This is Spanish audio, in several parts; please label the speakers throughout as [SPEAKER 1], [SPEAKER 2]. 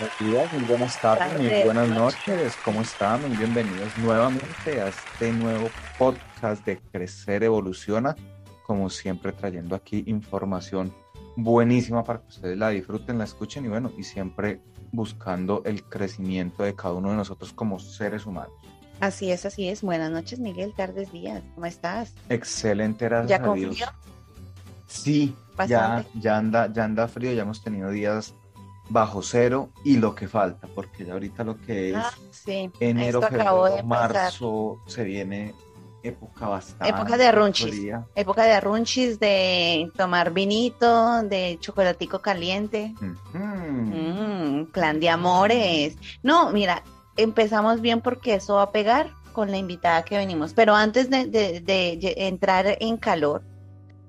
[SPEAKER 1] Buenos días, muy buenas tardes, muy buenas noches. ¿Cómo están? Muy bienvenidos nuevamente a este nuevo podcast de Crecer Evoluciona. Como siempre, trayendo aquí información buenísima para que ustedes la disfruten, la escuchen y bueno, y siempre buscando el crecimiento de cada uno de nosotros como seres humanos.
[SPEAKER 2] Así es, así es. Buenas noches, Miguel, tardes, días. ¿Cómo estás?
[SPEAKER 1] Excelente, gracias
[SPEAKER 2] ¿Ya
[SPEAKER 1] a Dios. Sí, ya, ya, anda, ya anda frío, ya hemos tenido días bajo cero y lo que falta, porque ya ahorita lo que es
[SPEAKER 2] Ah, sí.
[SPEAKER 1] enero, febrero, marzo, se viene época bastante
[SPEAKER 2] Época de arrunchis.
[SPEAKER 1] fría.
[SPEAKER 2] Época de arrunchis, de tomar vinito, de chocolatico caliente. Mm, plan de amores. No, mira, empezamos bien porque eso va a pegar con la invitada que venimos. Pero antes de, de- de entrar en calor,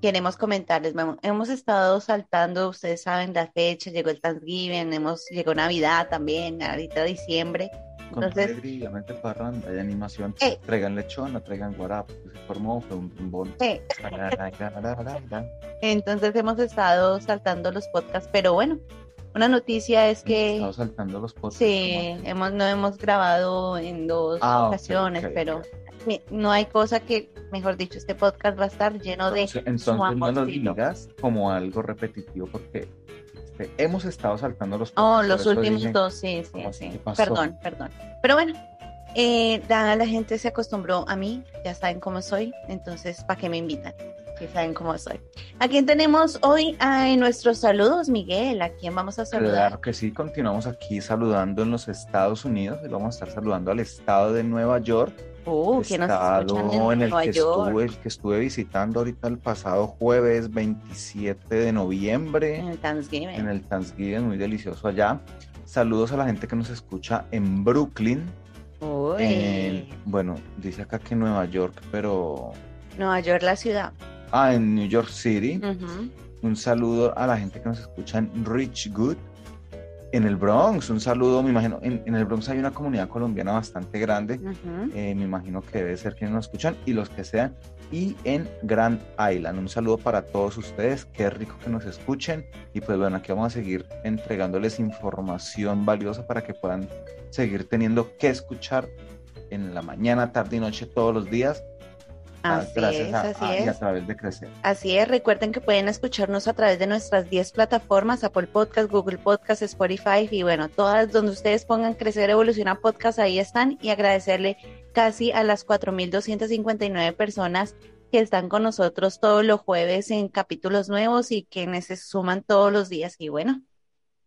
[SPEAKER 2] queremos comentarles, hemos estado saltando, ustedes saben la fecha, llegó el Thanksgiving, hemos, llegó Navidad también, ahorita diciembre.
[SPEAKER 1] Con
[SPEAKER 2] Entonces-
[SPEAKER 1] mente parranda, hay animación.
[SPEAKER 2] Eh.
[SPEAKER 1] Traigan lechón, no traigan guarapo, que se formó, fue un tumbón.
[SPEAKER 2] Eh, entonces hemos estado saltando los podcasts, pero bueno, una noticia es que...
[SPEAKER 1] Estaba saltando los podcasts.
[SPEAKER 2] Sí, hemos, no hemos grabado en dos
[SPEAKER 1] Ah,
[SPEAKER 2] ocasiones,
[SPEAKER 1] ok,
[SPEAKER 2] pero
[SPEAKER 1] ok.
[SPEAKER 2] No hay cosa que, mejor dicho, este podcast va a estar lleno de
[SPEAKER 1] Entonces, entonces no lo digas como algo repetitivo porque este, hemos estado saltando los
[SPEAKER 2] Oh, los últimos
[SPEAKER 1] dije,
[SPEAKER 2] dos, sí, sí, sí. Perdón, perdón. Pero bueno, eh, la gente se acostumbró a mí, ya saben cómo soy, entonces, ¿para qué me invitan? Ya saben cómo soy. ¿A quién tenemos hoy en nuestros saludos, Miguel? ¿A quién vamos a saludar?
[SPEAKER 1] Claro que sí, continuamos aquí saludando en los Estados Unidos y vamos a estar saludando al estado de Nueva York,
[SPEAKER 2] Uh, que nos escuchan
[SPEAKER 1] en
[SPEAKER 2] en
[SPEAKER 1] el
[SPEAKER 2] Nueva
[SPEAKER 1] que
[SPEAKER 2] York,
[SPEAKER 1] estuve, el que estuve visitando ahorita el pasado jueves 27 de noviembre
[SPEAKER 2] en el Thanksgiving.
[SPEAKER 1] en el Thanksgiving, muy delicioso allá. Saludos a la gente que nos escucha en Brooklyn.
[SPEAKER 2] Uy.
[SPEAKER 1] en- bueno, dice acá que Nueva York, pero...
[SPEAKER 2] Nueva York, la ciudad.
[SPEAKER 1] Ah, en New York City. Un saludo a la gente que nos escucha en Richwood, en el Bronx. Un saludo, me imagino, en, en el Bronx hay una comunidad colombiana bastante grande. Eh, me imagino que debe ser quienes nos escuchan y los que sean. Y en Grand Island. Un saludo para todos ustedes. Qué rico que nos escuchen. Y pues bueno, aquí vamos a seguir entregándoles información valiosa para que puedan seguir teniendo que escuchar en la mañana, tarde y noche todos los días. Ah,
[SPEAKER 2] Así
[SPEAKER 1] gracias
[SPEAKER 2] es,
[SPEAKER 1] a,
[SPEAKER 2] así
[SPEAKER 1] a- y a
[SPEAKER 2] es.
[SPEAKER 1] través de crecer.
[SPEAKER 2] Así es, recuerden que pueden escucharnos a través de nuestras 10 plataformas, Apple Podcast, Google Podcast, Spotify y bueno, todas donde ustedes pongan Crecer Evoluciona Podcast, ahí están y agradecerle casi a las 4.259 personas que están con nosotros todos los jueves en capítulos nuevos y quienes se suman todos los días y bueno,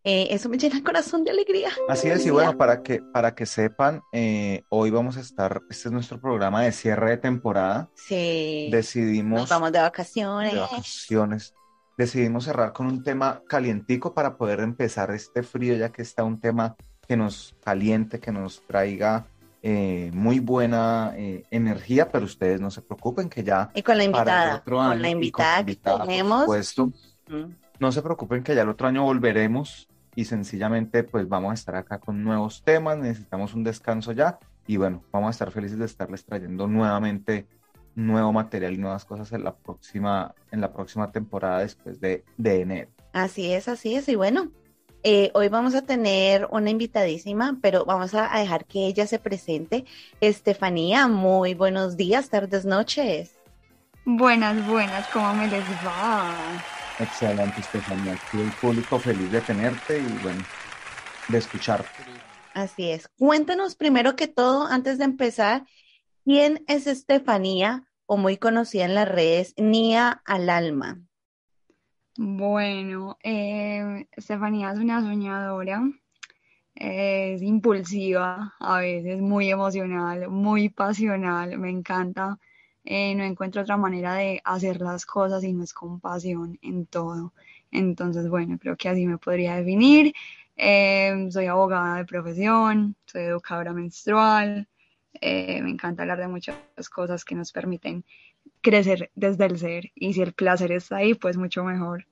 [SPEAKER 2] eh, eso me llena el corazón de alegría.
[SPEAKER 1] Así es, y bueno, para que, para que sepan, eh, hoy vamos a estar, este es nuestro programa de cierre de temporada.
[SPEAKER 2] Sí,
[SPEAKER 1] Decidimos
[SPEAKER 2] nos vamos de vacaciones.
[SPEAKER 1] de vacaciones. Decidimos cerrar con un tema calientico para poder empezar este frío, ya que está un tema que nos caliente, que nos traiga eh, muy buena eh, energía, pero ustedes no se preocupen que ya
[SPEAKER 2] Y con la
[SPEAKER 1] para el
[SPEAKER 2] invitada,
[SPEAKER 1] otro
[SPEAKER 2] con
[SPEAKER 1] año
[SPEAKER 2] la invitada que
[SPEAKER 1] invitada, por
[SPEAKER 2] tenemos.
[SPEAKER 1] supuesto,
[SPEAKER 2] Mm.
[SPEAKER 1] no se preocupen que ya el otro año volveremos y sencillamente pues vamos a estar acá con nuevos temas, necesitamos un descanso ya y bueno, vamos a estar felices de estarles trayendo nuevamente nuevo material y nuevas cosas en la próxima, en la próxima temporada después de, de enero.
[SPEAKER 2] Así es, así es. Y bueno, eh, hoy vamos a tener una invitadísima, pero vamos a, a dejar que ella se presente. Estefanía, muy buenos días, tardes, noches.
[SPEAKER 3] Buenas, buenas, ¿cómo me les va?
[SPEAKER 1] Excelente, Estefanía. Aquí el público feliz de tenerte y bueno, de escucharte.
[SPEAKER 2] Así es. Cuéntanos primero que todo, antes de empezar, ¿quién es Estefanía o muy conocida en las redes, Nia al alma?
[SPEAKER 3] Bueno, eh, Estefanía es una soñadora, es impulsiva, a veces muy emocional, muy pasional, me encanta. Eh, no encuentro otra manera de hacer las cosas y no es con pasión en todo. Entonces, bueno, creo que así me podría definir. Em, soy abogada de profesión, soy educadora menstrual, eh, me encanta hablar de muchas cosas que nos permiten crecer desde el ser y si el placer está ahí, pues mucho mejor.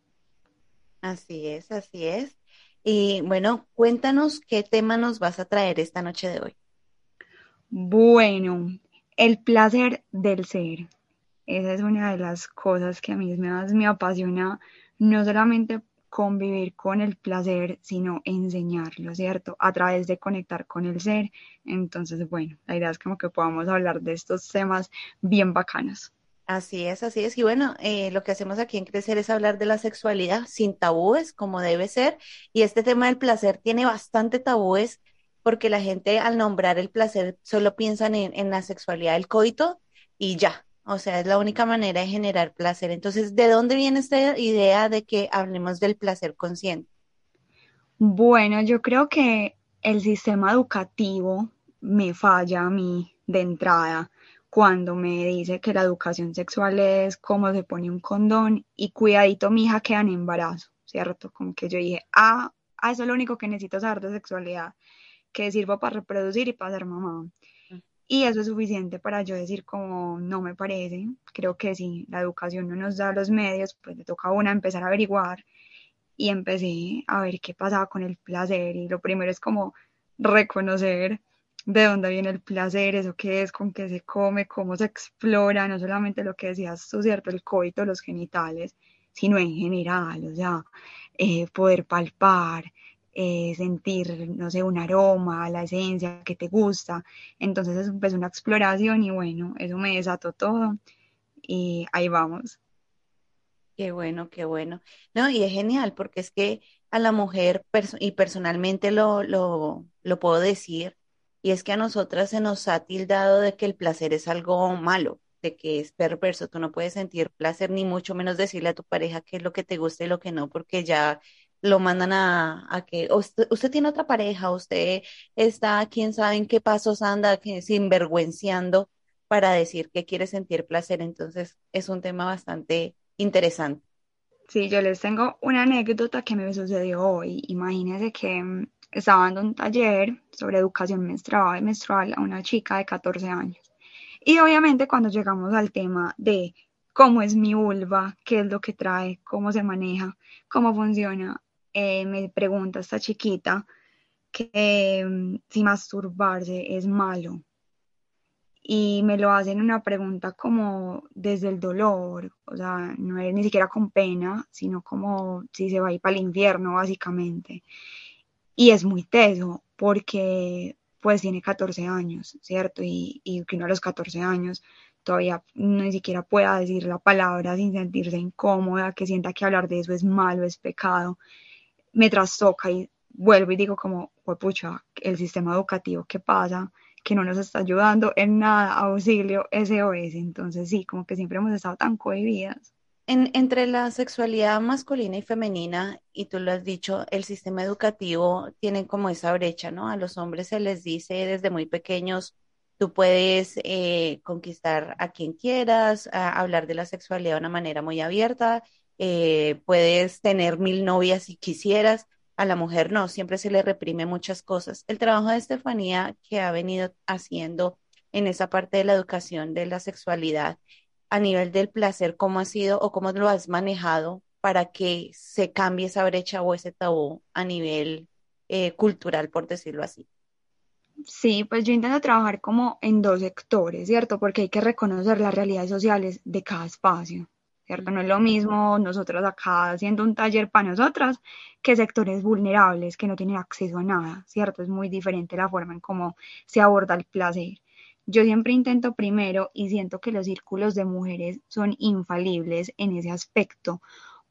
[SPEAKER 2] Así es, así es. Y bueno, cuéntanos qué tema nos vas a traer esta noche de hoy.
[SPEAKER 3] Bueno, el placer del ser. Esa es una de las cosas que a mí más me apasiona, no solamente convivir con el placer, sino enseñarlo, ¿cierto? A través de conectar con el ser. Entonces, bueno, la idea es como que podamos hablar de estos temas bien bacanos.
[SPEAKER 2] Así es, así es. Y bueno, eh, lo que hacemos aquí en Crecer es hablar de la sexualidad sin tabúes, como debe ser. Y este tema del placer tiene bastante tabúes porque la gente al nombrar el placer solo piensan en, en la sexualidad del coito y ya. O sea, es la única manera de generar placer. Entonces, ¿de dónde viene esta idea de que hablemos del placer consciente?
[SPEAKER 3] Bueno, yo creo que el sistema educativo me falla a mí de entrada cuando me dice que la educación sexual es cómo se pone un condón y cuidadito mi hija queda en embarazo, ¿cierto? Como que yo dije, ah, ah, eso es lo único que necesito saber de sexualidad, que sirva para reproducir y para ser mamá. Mm. Y eso es suficiente para yo decir como no me parece, creo que si la educación no nos da los medios, pues le toca a una empezar a averiguar y empecé a ver qué pasaba con el placer y lo primero es como reconocer de dónde viene el placer, eso qué es, con qué se come, cómo se explora, no solamente lo que decías tú, ¿cierto? El coito, los genitales, sino en general, o sea, eh, poder palpar, eh, sentir, no sé, un aroma, la esencia que te gusta. Entonces es pues, una exploración y bueno, eso me desató todo y ahí vamos.
[SPEAKER 2] Qué bueno, qué bueno. No, y es genial porque es que a la mujer, y personalmente lo, lo, lo puedo decir, y es que a nosotras se nos ha tildado de que el placer es algo malo, de que es perverso. Tú no puedes sentir placer, ni mucho menos decirle a tu pareja qué es lo que te gusta y lo que no, porque ya lo mandan a, que usted, tiene otra pareja, usted está, quién sabe en qué pasos anda, que, sinvergüenciando para decir que quiere sentir placer. Entonces es un tema bastante interesante.
[SPEAKER 3] Sí, yo les tengo una anécdota que me sucedió hoy. Imagínense que mm, estaba dando un taller sobre educación menstrual, menstrual a una chica de 14 años. Y obviamente cuando llegamos al tema de cómo es mi vulva, qué es lo que trae, cómo se maneja, cómo funciona, eh, me pregunta esta chiquita que mm, si masturbarse es malo. Y me lo hacen una pregunta como desde el dolor, o sea, no es ni siquiera con pena, sino como si se va a ir para el infierno, básicamente y es muy teso porque pues tiene 14 años, ¿cierto? Y, y que uno a los 14 años todavía ni siquiera pueda decir la palabra sin sentirse incómoda, que sienta que hablar de eso es malo, es pecado, me trastoca y vuelvo y digo como, pucha, el sistema educativo, ¿qué pasa? Que no nos está ayudando en nada, auxilio, SOS. Entonces sí, como que siempre hemos estado tan cohibidas
[SPEAKER 2] entre la sexualidad masculina y femenina, y tú lo has dicho, el sistema educativo tiene como esa brecha, ¿no? A los hombres se les dice desde muy pequeños, tú puedes eh, conquistar a quien quieras, hablar de la sexualidad de una manera muy abierta, eh, puedes tener mil novias si quisieras, a la mujer no, siempre se le reprime muchas cosas. El trabajo de Estefanía que ha venido haciendo en esa parte de la educación de la sexualidad a nivel del placer, cómo ha sido o cómo lo has manejado para que se cambie esa brecha o ese tabú a nivel eh, cultural, por decirlo así.
[SPEAKER 3] Sí, pues yo intento trabajar como en dos sectores, ¿cierto? Porque hay que reconocer las realidades sociales de cada espacio, ¿cierto? No es lo mismo nosotros acá haciendo un taller para nosotras que sectores vulnerables que no tienen acceso a nada, ¿cierto? Es muy diferente la forma en cómo se aborda el placer. Yo siempre intento primero y siento que los círculos de mujeres son infalibles en ese aspecto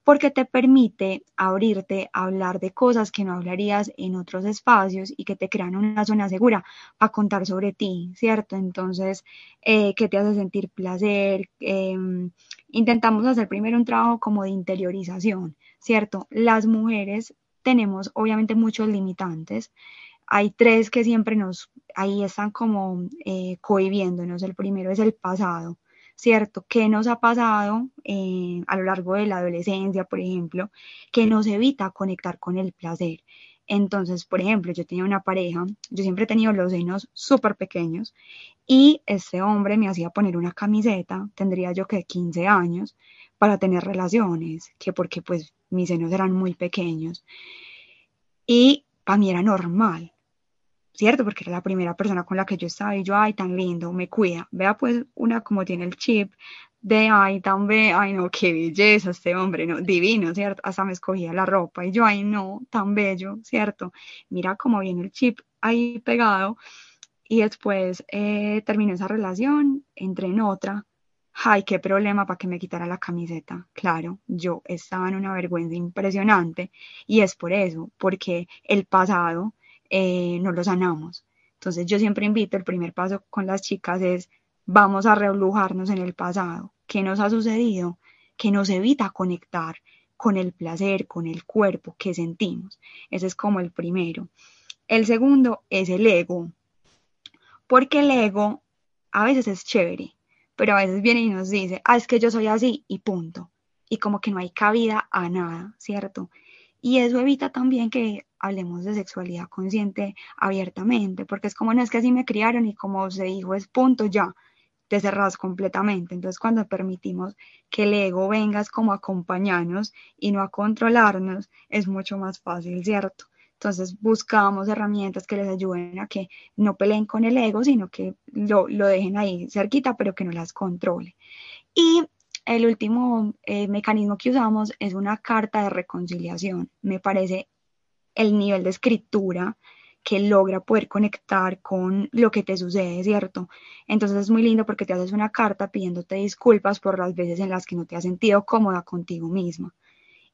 [SPEAKER 3] porque te permite abrirte a hablar de cosas que no hablarías en otros espacios y que te crean una zona segura a contar sobre ti, ¿cierto? Entonces, eh, ¿qué te hace sentir placer? Em, intentamos hacer primero un trabajo como de interiorización, ¿cierto? Las mujeres tenemos obviamente muchos limitantes hay tres que siempre nos, ahí están como eh, cohibiéndonos. El primero es el pasado, ¿cierto? ¿Qué nos ha pasado eh, a lo largo de la adolescencia, por ejemplo, que nos evita conectar con el placer? Entonces, por ejemplo, yo tenía una pareja, yo siempre he tenido los senos súper pequeños y este hombre me hacía poner una camiseta, tendría yo que 15 años, para tener relaciones, que porque pues mis senos eran muy pequeños. Y para mí era normal, ¿cierto? Porque era la primera persona con la que yo estaba y yo, ay, tan lindo, me cuida. Vea pues una como tiene el chip de, ay, tan bello, ay, no, qué belleza este hombre, no, divino, ¿cierto? Hasta me escogía la ropa y yo, ay, no, tan bello, ¿cierto? Mira cómo viene el chip ahí pegado. Y después eh, terminó esa relación, entré en otra. Ay, qué problema para que me quitara la camiseta. Claro, yo estaba en una vergüenza impresionante y es por eso, porque el pasado eh, no lo sanamos. Entonces yo siempre invito, el primer paso con las chicas es, vamos a relujarnos en el pasado. ¿Qué nos ha sucedido? Que nos evita conectar con el placer, con el cuerpo que sentimos. Ese es como el primero. El segundo es el ego, porque el ego a veces es chévere, pero a veces viene y nos dice, ah, es que yo soy así y punto. Y como que no hay cabida a nada, ¿cierto? Y eso evita también que hablemos de sexualidad consciente abiertamente, porque es como no es que así me criaron y como se dijo es punto ya, te cerras completamente. Entonces cuando permitimos que el ego venga es como acompañarnos y no a controlarnos, es mucho más fácil, ¿cierto? Entonces buscamos herramientas que les ayuden a que no peleen con el ego, sino que lo, lo dejen ahí cerquita, pero que no las controle. Y el último eh, mecanismo que usamos es una carta de reconciliación. Me parece el nivel de escritura que logra poder conectar con lo que te sucede, ¿cierto? Entonces es muy lindo porque te haces una carta pidiéndote disculpas por las veces en las que no te has sentido cómoda contigo misma.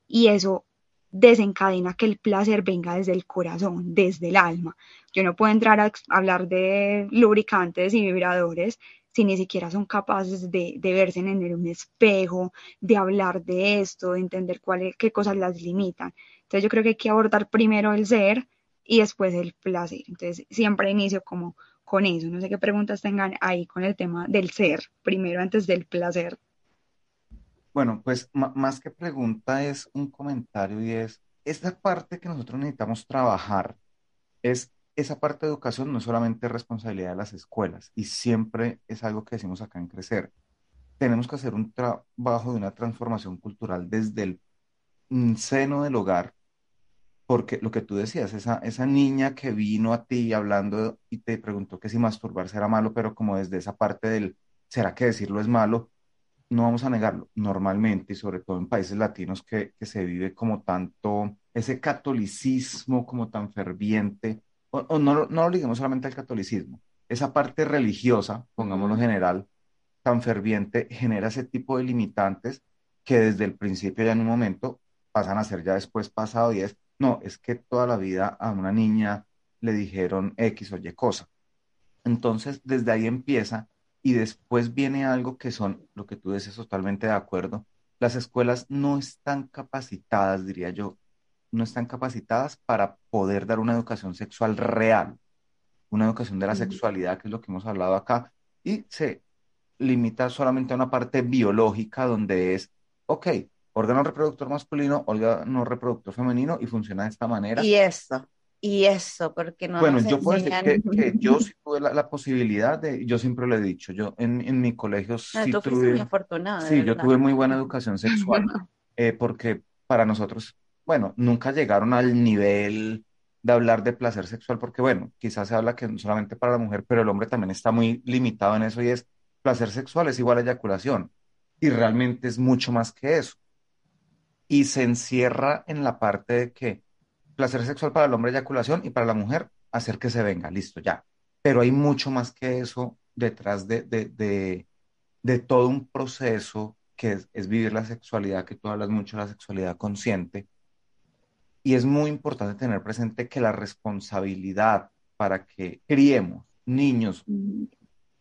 [SPEAKER 3] Y eso desencadena que el placer venga desde el corazón, desde el alma. Yo no puedo entrar a hablar de lubricantes y vibradores si ni siquiera son capaces de, verse en un espejo, de hablar de esto, de entender cuál, qué cosas las limitan. Entonces yo creo que hay que abordar primero el ser y después el placer. Entonces siempre inicio como con eso. No sé qué preguntas tengan ahí con el tema del ser, primero antes del placer.
[SPEAKER 1] Bueno, pues más que pregunta es un comentario y es, esta parte que nosotros necesitamos trabajar es esa parte de educación no es solamente responsabilidad de las escuelas y siempre es algo que decimos acá en Crecer. Tenemos que hacer un trabajo de una transformación cultural desde el mm, seno del hogar, porque lo que tú decías, esa, esa niña que vino a ti hablando y te preguntó que si masturbarse era malo, pero como desde esa parte del, ¿será que decirlo es malo? No vamos a negarlo. Normalmente, y sobre todo en países latinos que, que se vive como tanto ese catolicismo como tan ferviente, o, no, no lo liguemos solamente al catolicismo, esa parte religiosa, pongámoslo general, tan ferviente, genera ese tipo de limitantes que desde el principio ya en un momento pasan a ser ya después pasado y es, no, es que toda la vida a una niña le dijeron X o Y cosa. Entonces, desde ahí empieza y después viene algo que son, lo que tú dices totalmente de acuerdo, las escuelas no están capacitadas, diría yo, no están capacitadas para poder dar una educación sexual real, una educación de la sexualidad, que es lo que hemos hablado acá, y se limita solamente a una parte biológica donde es, ok, órgano reproductor masculino, órgano reproductor femenino y funciona de esta manera.
[SPEAKER 2] Y eso, y eso, porque no.
[SPEAKER 1] Bueno, yo puedo decir que, yo sí tuve la, posibilidad de, yo siempre lo he dicho, yo en, en mi colegio sí tuve.
[SPEAKER 2] Muy afortunada,
[SPEAKER 1] sí, yo tuve muy buena educación sexual, eh, porque para nosotros bueno, nunca llegaron al nivel de hablar de placer sexual, porque bueno, quizás se habla que solamente para la mujer, pero el hombre también está muy limitado en eso y es placer sexual es igual a eyaculación y realmente es mucho más que eso. Y se encierra en la parte de que placer sexual para el hombre eyaculación y para la mujer hacer que se venga, listo, ya. Pero hay mucho más que eso detrás de, de, de, todo un proceso que es, es, vivir la sexualidad, que tú hablas mucho de la sexualidad consciente, y es muy importante tener presente que la responsabilidad para que criemos niños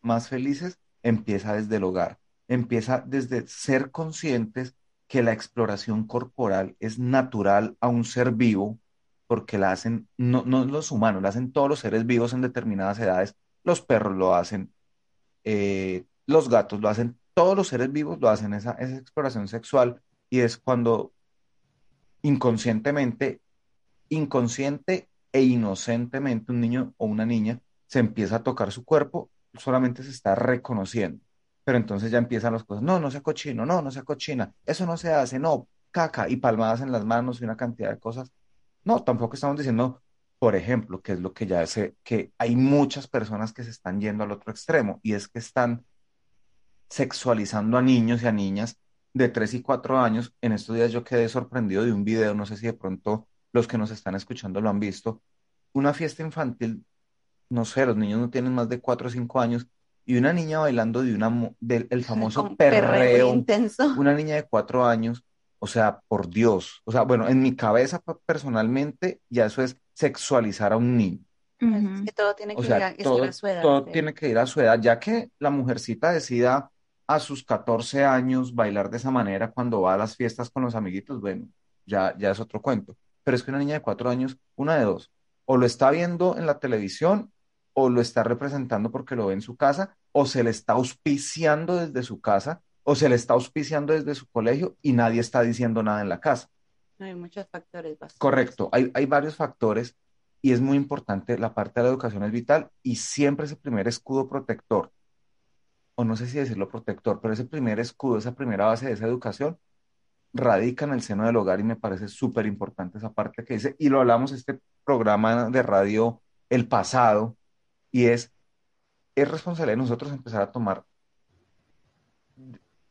[SPEAKER 1] más felices empieza desde el hogar, empieza desde ser conscientes que la exploración corporal es natural a un ser vivo, porque la hacen, no, no los humanos, la hacen todos los seres vivos en determinadas edades, los perros lo hacen, eh, los gatos lo hacen, todos los seres vivos lo hacen, esa, esa exploración sexual, y es cuando inconscientemente, inconsciente e inocentemente un niño o una niña se empieza a tocar su cuerpo, solamente se está reconociendo. Pero entonces ya empiezan las cosas, no, no sea cochino, no, no sea cochina, eso no se hace, no, caca, y palmadas en las manos y una cantidad de cosas. No, tampoco estamos diciendo, por ejemplo, que es lo que ya sé, que hay muchas personas que se están yendo al otro extremo y es que están sexualizando a niños y a niñas de 3 y 4 años. En estos días yo quedé sorprendido de un video, no sé si de pronto los que nos están escuchando lo han visto, una fiesta infantil, no sé, los niños no tienen más de 4 o 5 años, y una niña bailando de una, del el famoso perreo,
[SPEAKER 2] intenso.
[SPEAKER 1] una niña de 4 años, o sea, por Dios, o sea, bueno, en mi cabeza personalmente ya eso es sexualizar a un niño.
[SPEAKER 2] Es que todo tiene que
[SPEAKER 1] O sea,
[SPEAKER 2] ir a,
[SPEAKER 1] todo,
[SPEAKER 2] ir a su edad.
[SPEAKER 1] todo
[SPEAKER 2] sí.
[SPEAKER 1] tiene que ir a su edad, ya que la mujercita decida a sus 14 años bailar de esa manera cuando va a las fiestas con los amiguitos, bueno, ya, ya es otro cuento. Pero es que una niña de 4 años, una de dos, o lo está viendo en la televisión, o lo está representando porque lo ve en su casa, o se le está auspiciando desde su casa, o se le está auspiciando desde su colegio y nadie está diciendo nada en la casa.
[SPEAKER 2] Hay muchos factores bastantes.
[SPEAKER 1] Correcto, hay, hay varios factores y es muy importante, la parte de la educación es vital y siempre ese primer escudo protector, o no sé si decirlo protector, pero ese primer escudo, esa primera base de esa educación, radica en el seno del hogar y me parece súper importante esa parte que dice, y lo hablamos este programa de radio el pasado, y es, es responsabilidad de nosotros empezar a tomar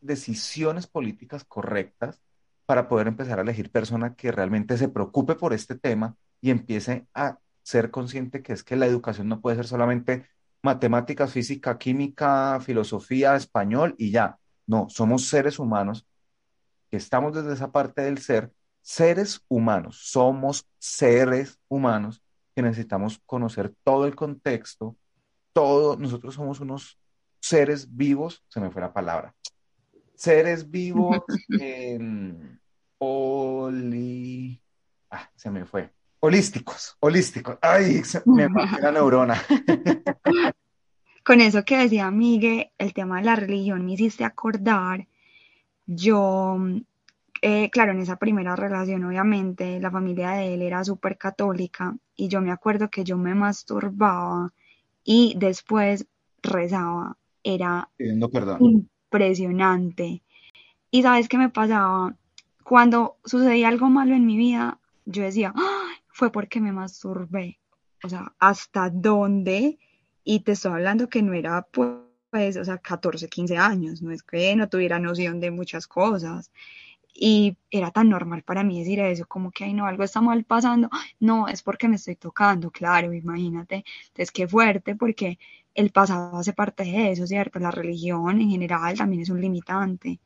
[SPEAKER 1] decisiones políticas correctas para poder empezar a elegir persona que realmente se preocupe por este tema y empiece a ser consciente que es que la educación no puede ser solamente matemáticas, física, química, filosofía, español y ya. No, somos seres humanos que estamos desde esa parte del ser, seres humanos, somos seres humanos que necesitamos conocer todo el contexto, todo, nosotros somos unos seres vivos, se me fue la palabra, seres vivos em, Oli... Ah, se me fue. Holísticos, holísticos. Ay, me fue la neurona.
[SPEAKER 3] Con eso que decía Miguel, el tema de la religión me hiciste acordar. Yo, eh, claro, en esa primera relación, obviamente, la familia de él era súper católica y yo me acuerdo que yo me masturbaba y después rezaba. Era impresionante. Y sabes qué me pasaba? Cuando sucedía algo malo en mi vida, yo decía, "Ay, fue porque me masturbé. O sea, ¿hasta dónde? Y te estoy hablando que no era pues, o sea, 14, 15 años, no es que no tuviera noción de muchas cosas. Y era tan normal para mí decir eso, como que, ay, no, algo está mal pasando. Ay, No, es porque me estoy tocando, claro, imagínate. Entonces, qué fuerte, porque el pasado hace parte de eso, ¿cierto? La religión en general también es un limitante.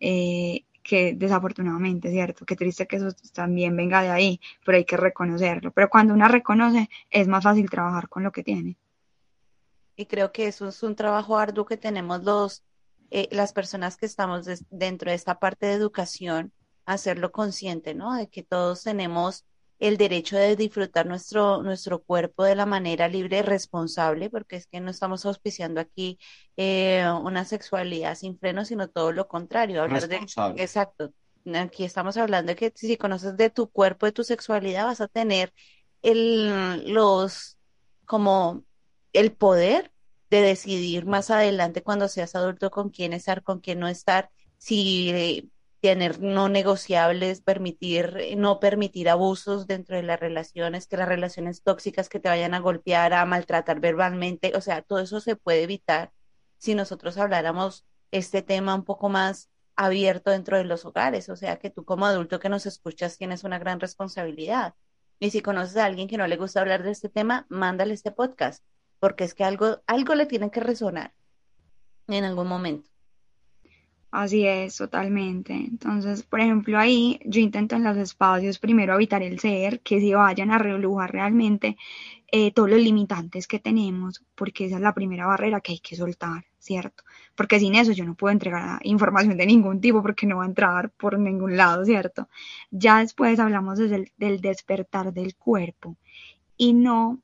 [SPEAKER 3] eh, que desafortunadamente, ¿cierto? Qué triste que eso también venga de ahí, pero hay que reconocerlo. Pero cuando una reconoce, es más fácil trabajar con lo que tiene.
[SPEAKER 2] Y creo que eso es un trabajo arduo que tenemos los, eh, las personas que estamos dentro de esta parte de educación, hacerlo consciente, ¿no? De que todos tenemos el derecho de disfrutar nuestro, nuestro cuerpo de la manera libre y responsable, porque es que no estamos auspiciando aquí eh, una sexualidad sin freno, sino todo lo contrario, hablar de, exacto. Aquí estamos hablando de que si conoces de tu cuerpo, de tu sexualidad, vas a tener el, los, como el poder de decidir más adelante cuando seas adulto con quién estar, con quién no estar, si eh, tener no negociables, permitir, no permitir abusos dentro de las relaciones, que las relaciones tóxicas que te vayan a golpear, a maltratar verbalmente, o sea, todo eso se puede evitar si nosotros habláramos este tema un poco más abierto dentro de los hogares, o sea, que tú como adulto que nos escuchas tienes una gran responsabilidad. Y si conoces a alguien que no le gusta hablar de este tema, mándale este podcast, porque es que algo, algo le tiene que resonar en algún momento.
[SPEAKER 3] Así es, totalmente. Entonces, por ejemplo, ahí yo intento en los espacios primero habitar el ser, que se vayan a relujar realmente eh, todos los limitantes que tenemos, porque esa es la primera barrera que hay que soltar, ¿cierto? Porque sin eso yo no puedo entregar información de ningún tipo porque no va a entrar por ningún lado, ¿cierto? Ya después hablamos desde el- del despertar del cuerpo y no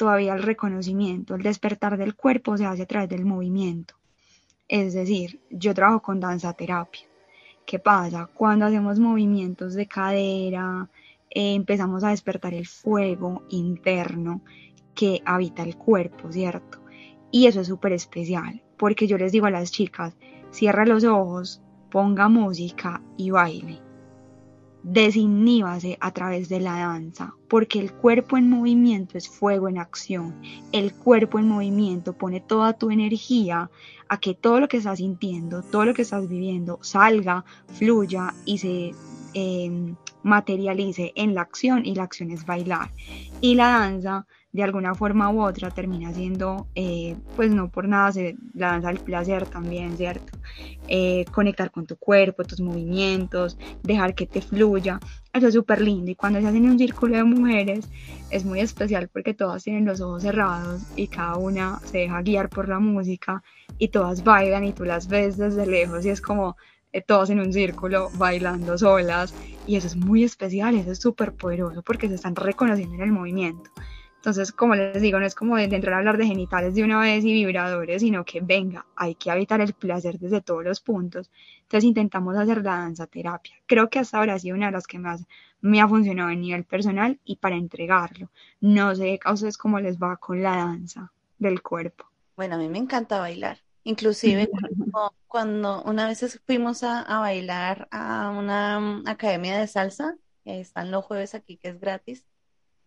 [SPEAKER 3] todavía el reconocimiento. El despertar del cuerpo se hace a través del movimiento. Es decir, yo trabajo con danza terapia. ¿Qué pasa? Cuando hacemos movimientos de cadera, eh, empezamos a despertar el fuego interno que habita el cuerpo, ¿cierto? Y eso es súper especial, porque yo les digo a las chicas, cierra los ojos, ponga música y baile desiníbase a través de la danza, porque el cuerpo en movimiento es fuego en acción. El cuerpo en movimiento pone toda tu energía a que todo lo que estás sintiendo, todo lo que estás viviendo, salga, fluya y se em, materialice en la acción y la acción es bailar. Y la danza de alguna forma u otra termina siendo, eh, pues no por nada, se, la danza del placer también, ¿cierto? Eh, conectar con tu cuerpo, tus movimientos, dejar que te fluya, eso es súper lindo y cuando se hacen un círculo de mujeres es muy especial porque todas tienen los ojos cerrados y cada una se deja guiar por la música y todas bailan y tú las ves desde lejos y es como eh, todas en un círculo bailando solas y eso es muy especial, eso es súper poderoso porque se están reconociendo en el movimiento. Entonces, como les digo, no es como de entrar a hablar de genitales de una vez y vibradores, sino que venga, hay que habitar el placer desde todos los puntos. Entonces intentamos hacer la danza terapia. Creo que hasta ahora ha sido una de las que más me ha funcionado a nivel personal y para entregarlo. No sé a ustedes cómo les va con la danza del cuerpo.
[SPEAKER 2] Bueno, a mí me encanta bailar. Inclusive cuando, una vez fuimos a, a, bailar a una mm, academia de salsa, que están los jueves aquí, que es gratis,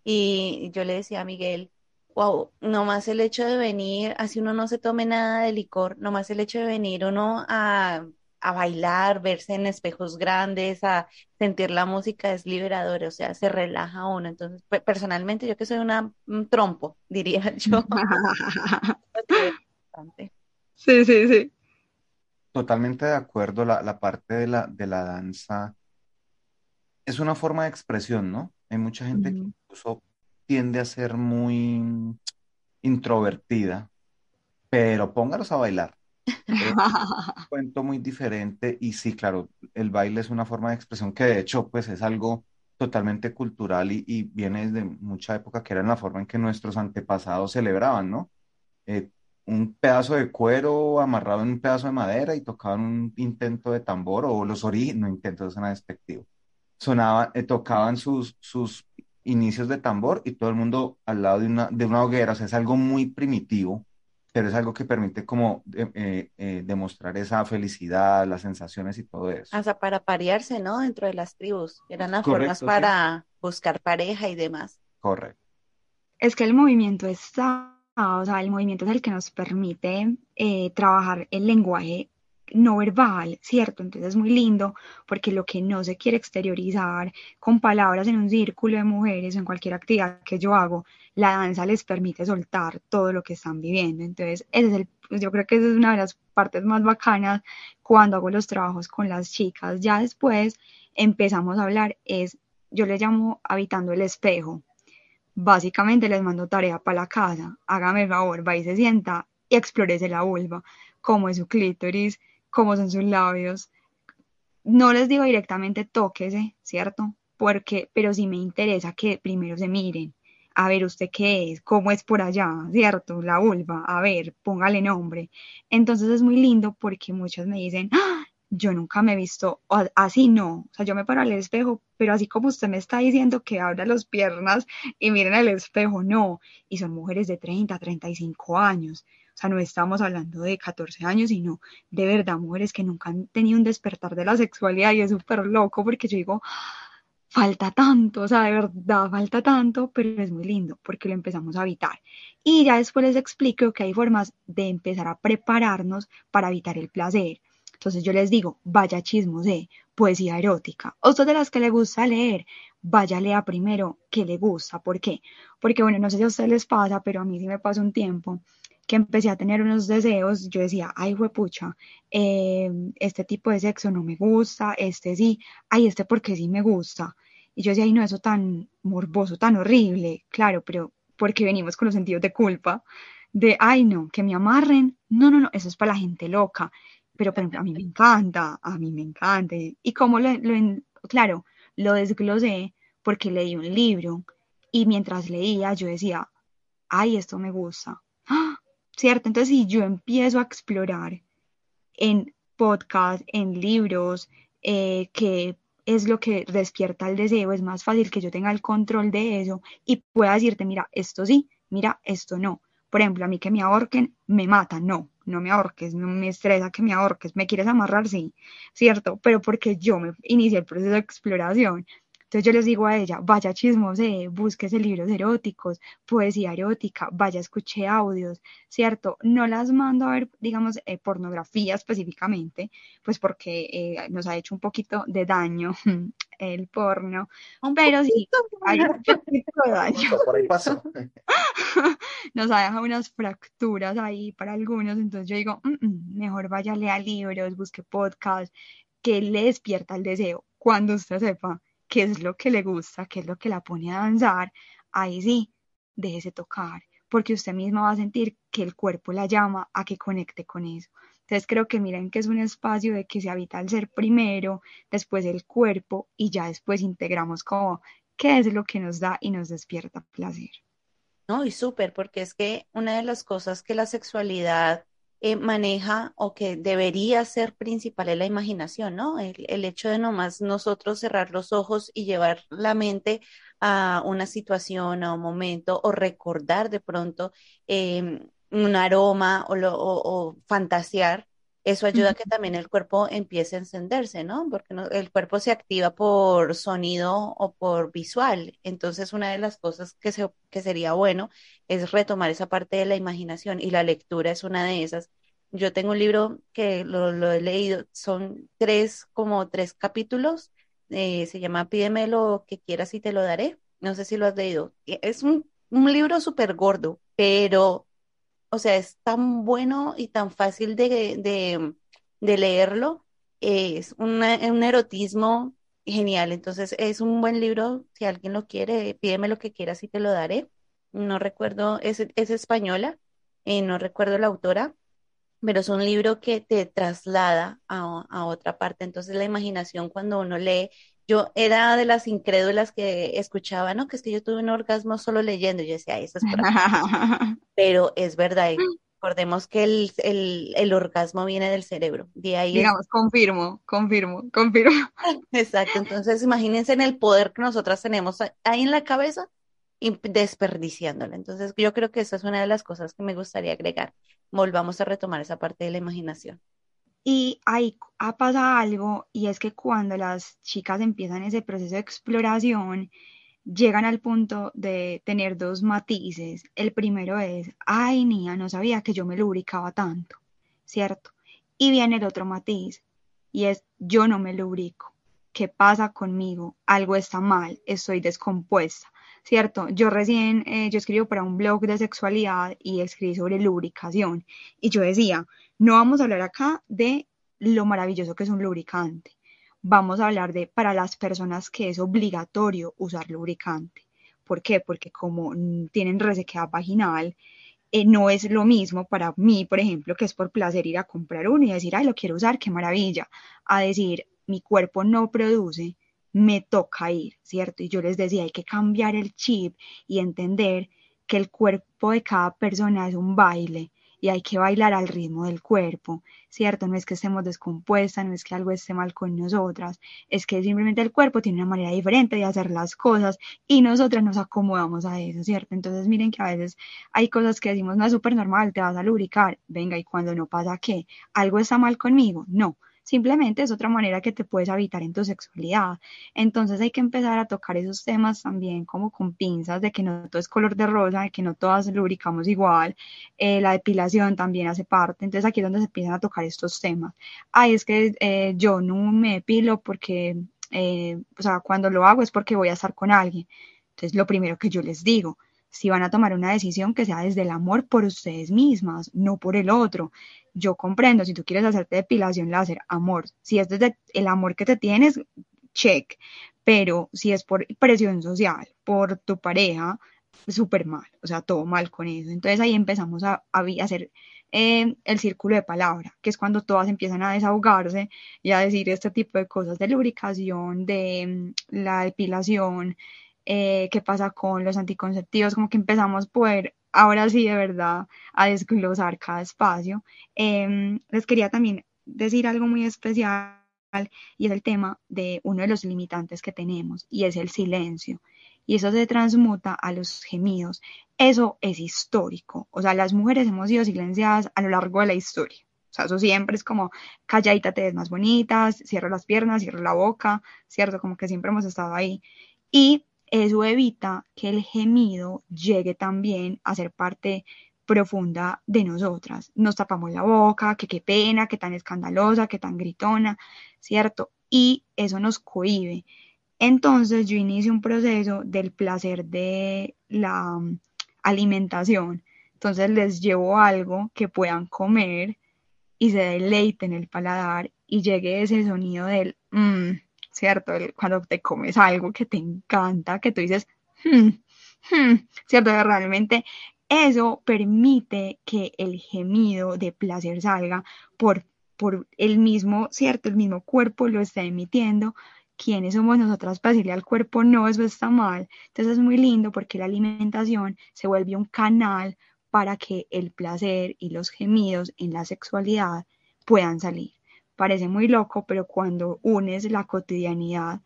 [SPEAKER 2] y yo le decía a Miguel, wow, nomás el hecho de venir, así uno no se tome nada de licor, nomás el hecho de venir uno a, a bailar, verse en espejos grandes, a sentir la música es liberador, o sea, se relaja uno. Entonces, personalmente yo que soy una un trompo, diría yo.
[SPEAKER 3] sí, sí, sí.
[SPEAKER 1] Totalmente de acuerdo, la, la parte de la, de la danza es una forma de expresión, ¿no? Hay mucha gente que incluso tiende a ser muy introvertida, pero póngalos a bailar. Es un cuento muy diferente y sí, claro, el baile es una forma de expresión que de hecho pues es algo totalmente cultural y, viene desde mucha época que era la forma en que nuestros antepasados celebraban, ¿no? Eh, un pedazo de cuero amarrado en un pedazo de madera y tocaban un intento de tambor o los orígenes, no intentos, suena despectivo sonaban, eh, tocaban sus, sus inicios de tambor y todo el mundo al lado de una, de una hoguera, o sea, es algo muy primitivo, pero es algo que permite como eh, eh, demostrar esa felicidad, las sensaciones y todo eso.
[SPEAKER 2] Hasta para parearse, ¿no? Dentro de las tribus, eran las formas para buscar pareja y demás.
[SPEAKER 1] Correcto.
[SPEAKER 3] Es que el movimiento está, o sea, el movimiento es el que nos permite trabajar el lenguaje no verbal, ¿cierto? Entonces es muy lindo porque lo que no se quiere exteriorizar con palabras en un círculo de mujeres o en cualquier actividad que yo hago, la danza les permite soltar todo lo que están viviendo. Entonces, ese es el, pues, yo creo que esa es una de las partes más bacanas cuando hago los trabajos con las chicas. Ya después empezamos a hablar, es, yo le llamo habitando el espejo. Básicamente les mando tarea para la casa, hágame el favor, va y se sienta y explórese la vulva, cómo es su clítoris, cómo son sus labios. No les digo directamente tóquese, ¿cierto? Porque, pero sí me interesa que primero se miren. A ver, ¿usted qué es? ¿Cómo es por allá? ¿Cierto? La vulva. A ver, póngale nombre. Entonces es muy lindo porque muchas me dicen, ¡Ah! yo nunca me he visto así, no. O sea, yo me paro al espejo, pero así como usted me está diciendo que abra las piernas y miren al espejo, no. Y son mujeres de 30, 35 años. O sea, no estamos hablando de 14 años, sino de verdad mujeres que nunca han tenido un despertar de la sexualidad y es súper loco porque yo digo, falta tanto, o sea, de verdad falta tanto, pero es muy lindo porque lo empezamos a evitar. Y ya después les explico que hay formas de empezar a prepararnos para evitar el placer. Entonces yo les digo, vaya chismos de poesía erótica. O de las que le gusta leer, vaya lea primero qué le gusta. ¿Por qué? Porque bueno, no sé si a ustedes les pasa, pero a mí sí me pasa un tiempo que empecé a tener unos deseos, yo decía, ay, huepucha, eh, este tipo de sexo no me gusta, este sí, ay, este porque sí me gusta. Y yo decía, ay, no, eso tan morboso, tan horrible, claro, pero porque venimos con los sentidos de culpa, de, ay, no, que me amarren, no, no, no, eso es para la gente loca, pero, pero a mí me encanta, a mí me encanta. Y como lo, claro, lo desglosé porque leí un libro y mientras leía yo decía, ay, esto me gusta. ¡Ah! ¿cierto? Entonces, si yo empiezo a explorar en podcast, en libros, eh, que es lo que despierta el deseo, es más fácil que yo tenga el control de eso y pueda decirte, mira, esto sí, mira, esto no. Por ejemplo, a mí que me ahorquen, me mata, no, no me ahorques, no me estresa que me ahorques, me quieres amarrar, sí, cierto, pero porque yo me inicié el proceso de exploración. Entonces yo les digo a ella, vaya chismose, búsquese libros eróticos, poesía erótica, vaya escuche audios, ¿cierto? No las mando a ver, digamos, eh, pornografía específicamente, pues porque eh, nos ha hecho un poquito de daño el porno, pero sí, hay un poquito de daño.
[SPEAKER 1] Por ahí pasó.
[SPEAKER 3] nos ha dejado unas fracturas ahí para algunos, entonces yo digo, mm, mm, mejor vaya a leer libros, busque podcast, que le despierta el deseo cuando usted sepa qué es lo que le gusta, qué es lo que la pone a danzar, ahí sí, déjese tocar, porque usted misma va a sentir que el cuerpo la llama a que conecte con eso. Entonces creo que miren que es un espacio de que se habita el ser primero, después el cuerpo y ya después integramos como qué es lo que nos da y nos despierta placer.
[SPEAKER 2] No, y súper, porque es que una de las cosas que la sexualidad eh, maneja o que debería ser principal es la imaginación, ¿no? El, hecho de nomás nosotros cerrar los ojos y llevar la mente a una situación, a un momento, o recordar de pronto em, un aroma o, o, fantasear, eso ayuda a que también el cuerpo empiece a encenderse, ¿no? Porque el cuerpo se activa por sonido o por visual. Entonces, una de las cosas que, se, que sería bueno es retomar esa parte de la imaginación y la lectura es una de esas. Yo tengo un libro que lo, he leído, son tres, como tres capítulos, eh, se llama Pídeme lo que quieras y te lo daré. No sé si lo has leído. Es un, libro súper gordo, pero, o sea, es tan bueno y tan fácil de, de, leerlo. Es un erotismo genial. Entonces, es un buen libro. Si alguien lo quiere, pídeme lo que quieras y te lo daré no recuerdo, es, es española, eh, no recuerdo la autora, pero es un libro que te traslada a, a, otra parte. Entonces la imaginación cuando uno lee, yo era de las incrédulas que escuchaba, no, que es que yo tuve un orgasmo solo leyendo, yo decía, eso es pero es verdad. Recordemos que el, el, el, orgasmo viene del cerebro. De ahí
[SPEAKER 3] Digamos, confirmo, confirmo, confirmo.
[SPEAKER 2] Exacto. Entonces, imagínense en el poder que nosotras tenemos ahí en la cabeza y desperdiciándola. Entonces, yo creo que esa es una de las cosas que me gustaría agregar. Volvamos a retomar esa parte de la imaginación.
[SPEAKER 3] Y ahí pasa algo, y es que cuando las chicas empiezan ese proceso de exploración, llegan al punto de tener dos matices. El primero es, ay, niña, no sabía que yo me lubricaba tanto, ¿cierto? Y viene el otro matiz, y es, yo no me lubrico. ¿Qué pasa conmigo? Algo está mal, estoy descompuesta. ¿cierto? Yo recién, eh, yo escribo para un blog de sexualidad y escribí sobre lubricación y yo decía, no vamos a hablar acá de lo maravilloso que es un lubricante, vamos a hablar de para las personas que es obligatorio usar lubricante. ¿Por qué? Porque como tienen resequedad vaginal, eh, no es lo mismo para mí, por ejemplo, que es por placer ir a comprar uno y decir, ay, lo quiero usar, qué maravilla, a decir, mi cuerpo no produce me toca ir, ¿cierto? Y yo les decía, hay que cambiar el chip y entender que el cuerpo de cada persona es un baile y hay que bailar al ritmo del cuerpo, ¿cierto? No es que estemos descompuestas, no es que algo esté mal con nosotras, es que simplemente el cuerpo tiene una manera diferente de hacer las cosas y nosotras nos acomodamos a eso, ¿cierto? Entonces miren que a veces hay cosas que decimos, no es súper normal, te vas a lubricar, venga, y cuando no pasa, ¿qué? ¿Algo está mal conmigo? No simplemente es otra manera que te puedes habitar en tu sexualidad. Entonces hay que empezar a tocar esos temas también como con pinzas de que no todo es color de rosa, de que no todas lubricamos igual, eh, la depilación también hace parte, entonces aquí es donde se empiezan a tocar estos temas. Ay, es que eh, yo no me depilo porque, eh, o sea, cuando lo hago es porque voy a estar con alguien. Entonces lo primero que yo les digo, si van a tomar una decisión que sea desde el amor por ustedes mismas, no por el otro. Yo comprendo, si tú quieres hacerte depilación láser, amor. Si es desde el amor que te tienes, check. Pero si es por presión social, por tu pareja, súper mal, o sea, todo mal con eso. Entonces ahí empezamos a, hacer eh, el círculo de palabra, que es cuando todas empiezan a desahogarse y a decir este tipo de cosas de lubricación, de mm, la depilación, eh, qué pasa con los anticonceptivos, como que empezamos a poder, ahora sí de verdad, a desglosar cada espacio. Em, les quería también decir algo muy especial y es el tema de uno de los limitantes que tenemos y es el silencio. Y eso se transmuta a los gemidos. Eso es histórico. O sea, las mujeres hemos sido silenciadas a lo largo de la historia. O sea, eso siempre es como calladita te ves más bonitas, cierra las piernas, cierra la boca, ¿cierto? Como que siempre hemos estado ahí. Y eso evita que el gemido llegue también a ser parte profunda de nosotras. Nos tapamos la boca, que qué pena, que tan escandalosa, que tan gritona, ¿cierto? Y eso nos cohibe. Entonces yo inicio un proceso del placer de la mm, alimentación. Entonces les llevo algo que puedan comer y se deleiten el paladar y llegue ese sonido del mmm, ¿cierto? cuando te comes algo que te encanta, que tú dices, hmm, hmm", ¿cierto? Realmente eso permite que el gemido de placer salga por, por el mismo, ¿cierto? El mismo cuerpo lo está emitiendo. ¿Quiénes somos nosotras para decirle al cuerpo no, eso está mal? Entonces es muy lindo porque la alimentación se vuelve un canal para que el placer y los gemidos en la sexualidad puedan salir. Parece muy loco, pero cuando unes la cotidianidad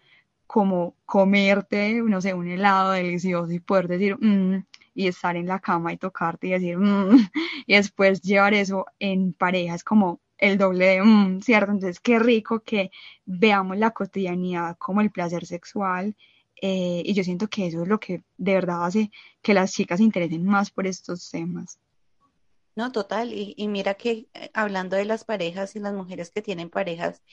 [SPEAKER 3] como comerte, no sé, un helado delicioso y poder decir, mmm, y estar en la cama y tocarte y decir, mmm, y después llevar eso en pareja es como el doble de, mmm, ¿cierto? Entonces, qué rico que veamos la cotidianidad como el placer sexual eh, y yo siento que eso es lo que de verdad hace que las chicas se interesen más por estos temas.
[SPEAKER 2] No, total. Y, y mira que eh, hablando de las parejas y las mujeres que tienen parejas,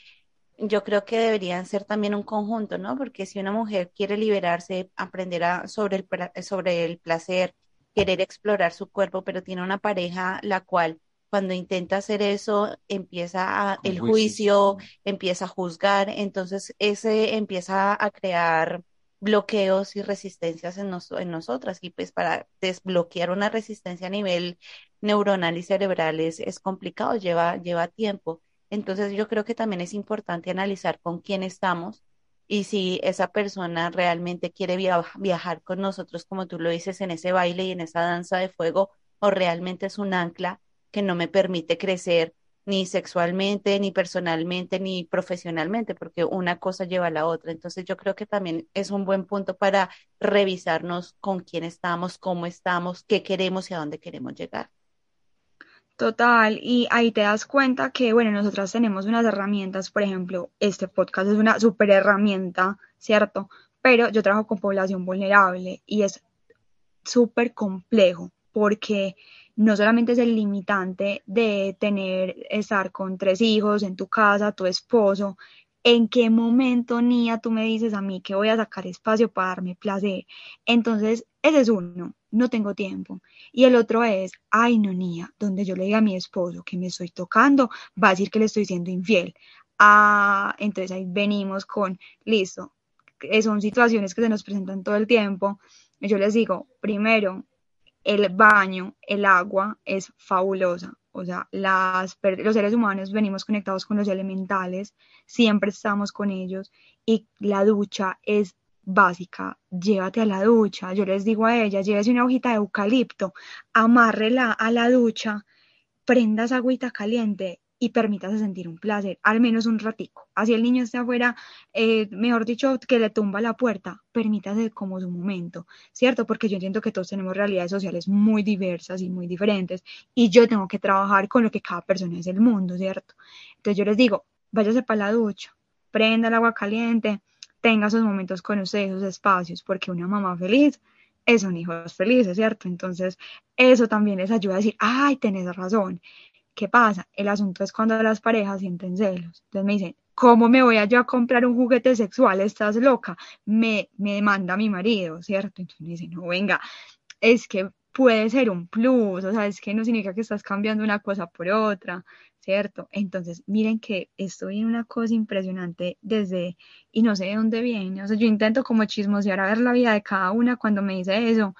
[SPEAKER 2] yo creo que deberían ser también un conjunto, ¿no? Porque si una mujer quiere liberarse, aprender a, sobre, el, sobre el placer, querer explorar su cuerpo, pero tiene una pareja la cual cuando intenta hacer eso empieza a, el juicio, empieza a juzgar, entonces ese empieza a crear bloqueos y resistencias en, en nosotras. Y pues para desbloquear una resistencia a nivel neuronal y cerebral es, complicado, lleva, lleva tiempo. Entonces yo creo que también es importante analizar con quién estamos y si esa persona realmente quiere viajar con nosotros, como tú lo dices, en ese baile y en esa danza de fuego, o realmente es un ancla que no me permite crecer ni sexualmente, ni personalmente, ni profesionalmente, porque una cosa lleva a la otra. Entonces yo creo que también es un buen punto para revisarnos con quién estamos, cómo estamos, qué queremos y a dónde queremos llegar.
[SPEAKER 3] Total, y ahí te das cuenta que, bueno, nosotras tenemos unas herramientas, por ejemplo, este podcast es una super herramienta, ¿cierto? Pero yo trabajo con población vulnerable y es súper complejo porque no solamente es el limitante de tener, estar con tres hijos en tu casa, tu esposo, ¿en qué momento, Nia, tú me dices a mí que voy a sacar espacio para darme placer? Entonces, ese es uno, no tengo tiempo. Y el otro es, ay, no, Nia, donde yo le diga a mi esposo que me estoy tocando, va a decir que le estoy siendo infiel. Ah, entonces ahí venimos con, listo, son situaciones que se nos presentan todo el tiempo. Yo les digo, primero, el baño, el agua es fabulosa. O sea, las, los seres humanos venimos conectados con los elementales, siempre estamos con ellos y la ducha es básica. Llévate a la ducha. Yo les digo a ella, llévese una hojita de eucalipto, amárrela a la ducha, prendas agüita caliente y permítase sentir un placer, al menos un ratico. Así el niño esté afuera, eh, mejor dicho, que le tumba la puerta, permítase como su momento, ¿cierto? Porque yo entiendo que todos tenemos realidades sociales muy diversas y muy diferentes y yo tengo que trabajar con lo que cada persona es el mundo, ¿cierto? Entonces yo les digo, váyase para la ducha, prenda el agua caliente, tenga esos momentos con ustedes, esos espacios, porque una mamá feliz es un hijo feliz, ¿cierto? Entonces, eso también les ayuda a decir, ay, tenés razón. ¿Qué pasa? El asunto es cuando las parejas sienten celos. Entonces me dicen, ¿cómo me voy a yo a comprar un juguete sexual? ¿Estás loca? Me, me demanda mi marido, ¿cierto? Entonces me dicen, no, venga, es que puede ser un plus, o sea, es que no significa que estás cambiando una cosa por otra, ¿cierto? Entonces, miren que estoy en una cosa impresionante desde, y no sé de dónde viene, o sea, yo intento como chismosear a ver la vida de cada una cuando me dice eso,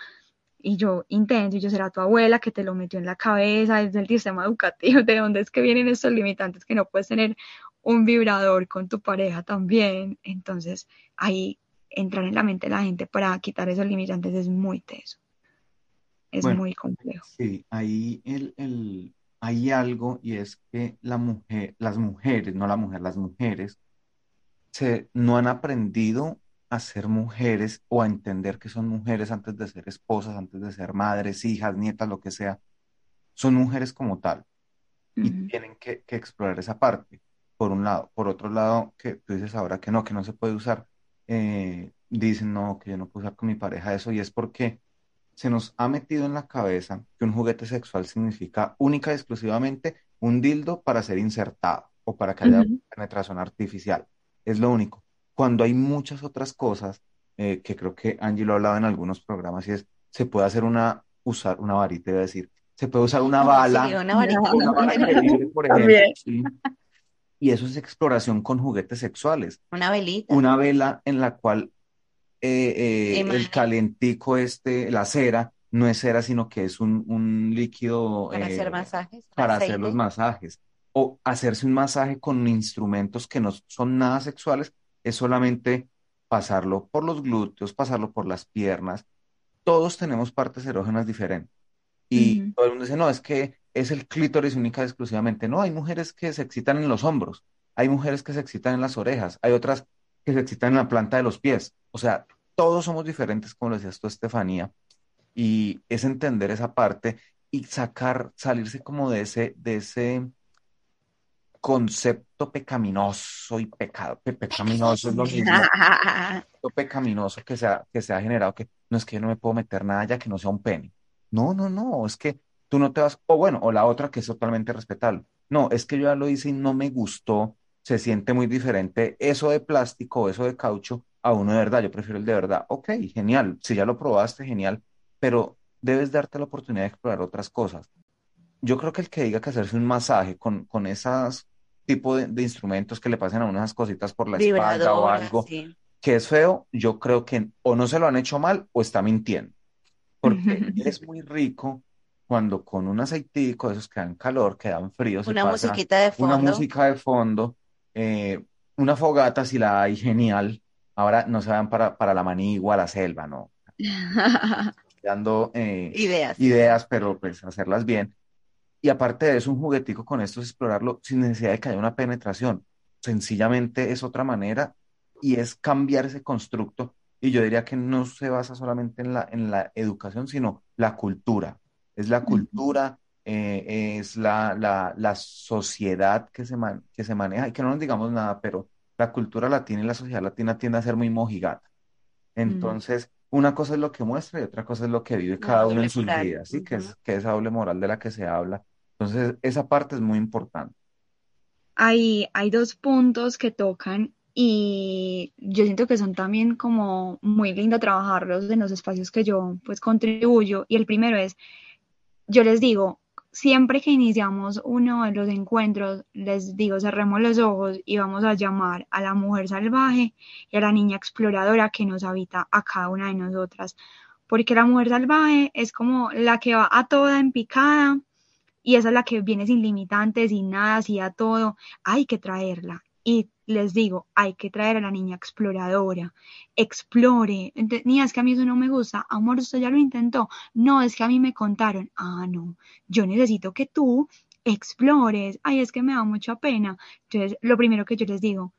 [SPEAKER 3] y yo intento, y yo será tu abuela que te lo metió en la cabeza desde el sistema educativo, de dónde es que vienen estos limitantes que no puedes tener un vibrador con tu pareja también. Entonces, ahí entrar en la mente de la gente para quitar esos limitantes es muy teso. Es muy complejo.
[SPEAKER 1] Sí, ahí el, el, hay algo y es que la mujer, las mujeres, no la mujer, las mujeres se, no han aprendido a ser mujeres o a entender que son mujeres antes de ser esposas, antes de ser madres, hijas, nietas, lo que sea. Son mujeres como tal y tienen que, explorar esa parte, por un lado. Por otro lado, que tú dices ahora que no, que no se puede usar, eh, dicen no, que yo no puedo usar con mi pareja eso y es porque se nos ha metido en la cabeza que un juguete sexual significa única y exclusivamente un dildo para ser insertado o para que haya penetración artificial. Es lo único. Cuando hay muchas otras cosas, eh, que creo que Angie lo ha hablado en algunos programas, y es, se puede hacer una, usar una varita, iba a decir, se puede usar una bala,
[SPEAKER 2] una varita. Una bala
[SPEAKER 1] por ejemplo, y eso es exploración con juguetes sexuales.
[SPEAKER 2] Una velita.
[SPEAKER 1] Una vela en la cual eh, eh, el calentico este, la cera, no es cera, sino que es un, líquido
[SPEAKER 2] para hacer eh, masajes.
[SPEAKER 1] Para hacer los masajes. O hacerse un masaje con instrumentos que no son nada sexuales, es solamente pasarlo por los glúteos, pasarlo por las piernas. Todos tenemos partes erógenas diferentes. Y todo el mundo dice, no, es que es el clítoris única y exclusivamente. No, hay mujeres que se excitan en los hombros, hay mujeres que se excitan en las orejas, hay otras que se excitan en la planta de los pies. O sea, todos somos diferentes, como lo decías tú, Estefanía, y es entender esa parte y sacar, salirse como de ese, de ese concepto pecaminoso y pecado, pecaminoso es lo mismo, pecaminoso que se, ha, que se ha generado, que no es que yo no me puedo meter nada ya que no sea un pene. No, no, no, es que tú no te vas, o bueno, o la otra que es totalmente respetable. No, es que yo ya lo hice y no me gustó, se siente muy diferente eso de plástico, eso de caucho, a uno de verdad, yo prefiero el de verdad. Ok, genial, si ya lo probaste, genial, pero debes darte la oportunidad de explorar otras cosas. Yo creo que el que diga que hacerse un masaje con, con esos tipo de, instrumentos que le pasen a unas cositas por la espalda o algo que es feo, yo creo que o no se lo han hecho mal o está mintiendo. Porque es muy rico cuando con un aceitico, esos que dan calor, que dan frío,
[SPEAKER 2] una musiquita de fondo.
[SPEAKER 1] Una música de fondo, eh, una fogata si la hay genial, Ahora no se van para, para la manigua, la selva, no. Dando eh,
[SPEAKER 2] ideas.
[SPEAKER 1] ideas, pero pues hacerlas bien. Y aparte de eso, un juguetico con esto es explorarlo sin necesidad de que haya una penetración. Sencillamente es otra manera y es cambiar ese constructo. Y yo diría que no se basa solamente en la, en la educación, sino la cultura. Es la cultura, eh, es la, la, la, sociedad que se, que se maneja, y que no nos digamos nada, pero la cultura latina y la sociedad latina tiende a ser muy mojigata. Mm. Entonces, una cosa es lo que muestra y otra cosa es lo que vive cada uno en sus vidas, ¿sí? Que es, que esa doble moral de la que se habla. Entonces, esa parte es muy importante.
[SPEAKER 3] Hay, hay dos puntos que tocan y yo siento que son también como muy lindo trabajarlos en los espacios que yo pues contribuyo y el primero es, yo les digo, siempre que iniciamos uno de los encuentros, les digo, cerremos los ojos y vamos a llamar a la mujer salvaje y a la niña exploradora que nos habita a cada una de nosotras. Porque la mujer salvaje es como la que va a toda en picada y esa es la que viene sin limitantes, sin nada, así a todo. Hay que traerla. Y les digo, hay que traer a la niña exploradora, explore. Ni es que a mí eso no me gusta, amor, usted ya lo intentó. No, es que a mí me contaron. Ah, no, yo necesito que tú explores. Ay, es que me da mucha pena. Entonces, lo primero que yo les digo,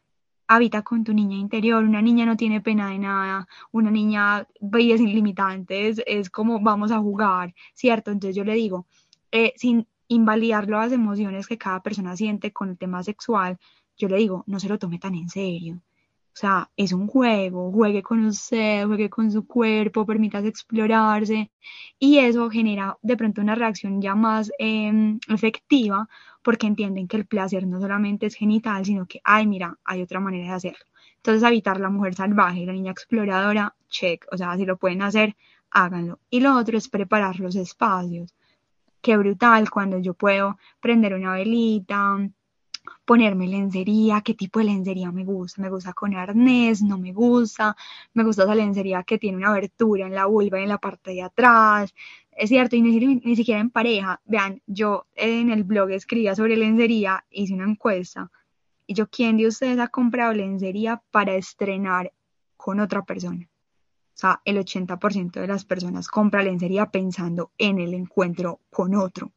[SPEAKER 3] habita con tu niña interior. Una niña no tiene pena de nada. Una niña veía sin limitantes. Es como vamos a jugar, ¿cierto? Entonces yo le digo, eh, sin invalidar las emociones que cada persona siente con el tema sexual, yo le digo, no se lo tome tan en serio. O sea, es un juego, juegue con usted, juegue con su cuerpo, permítase explorarse y eso genera de pronto una reacción ya más em, efectiva porque entienden que el placer no solamente es genital, sino que, ay, mira, hay otra manera de hacerlo. Entonces, evitar la mujer salvaje, la niña exploradora, check, o sea, si lo pueden hacer, háganlo. Y lo otro es preparar los espacios. Qué brutal cuando yo puedo prender una velita, ponerme lencería, qué tipo de lencería me gusta, me gusta con arnés, no me gusta, me gusta esa lencería que tiene una abertura en la vulva y en la parte de atrás, es cierto, y ni, siquiera en pareja, vean, yo en el blog escribía sobre lencería, hice una encuesta, y yo, ¿quién de ustedes ha comprado lencería para estrenar con otra persona? O sea, el 80% de las personas compra lencería pensando en el encuentro con otro.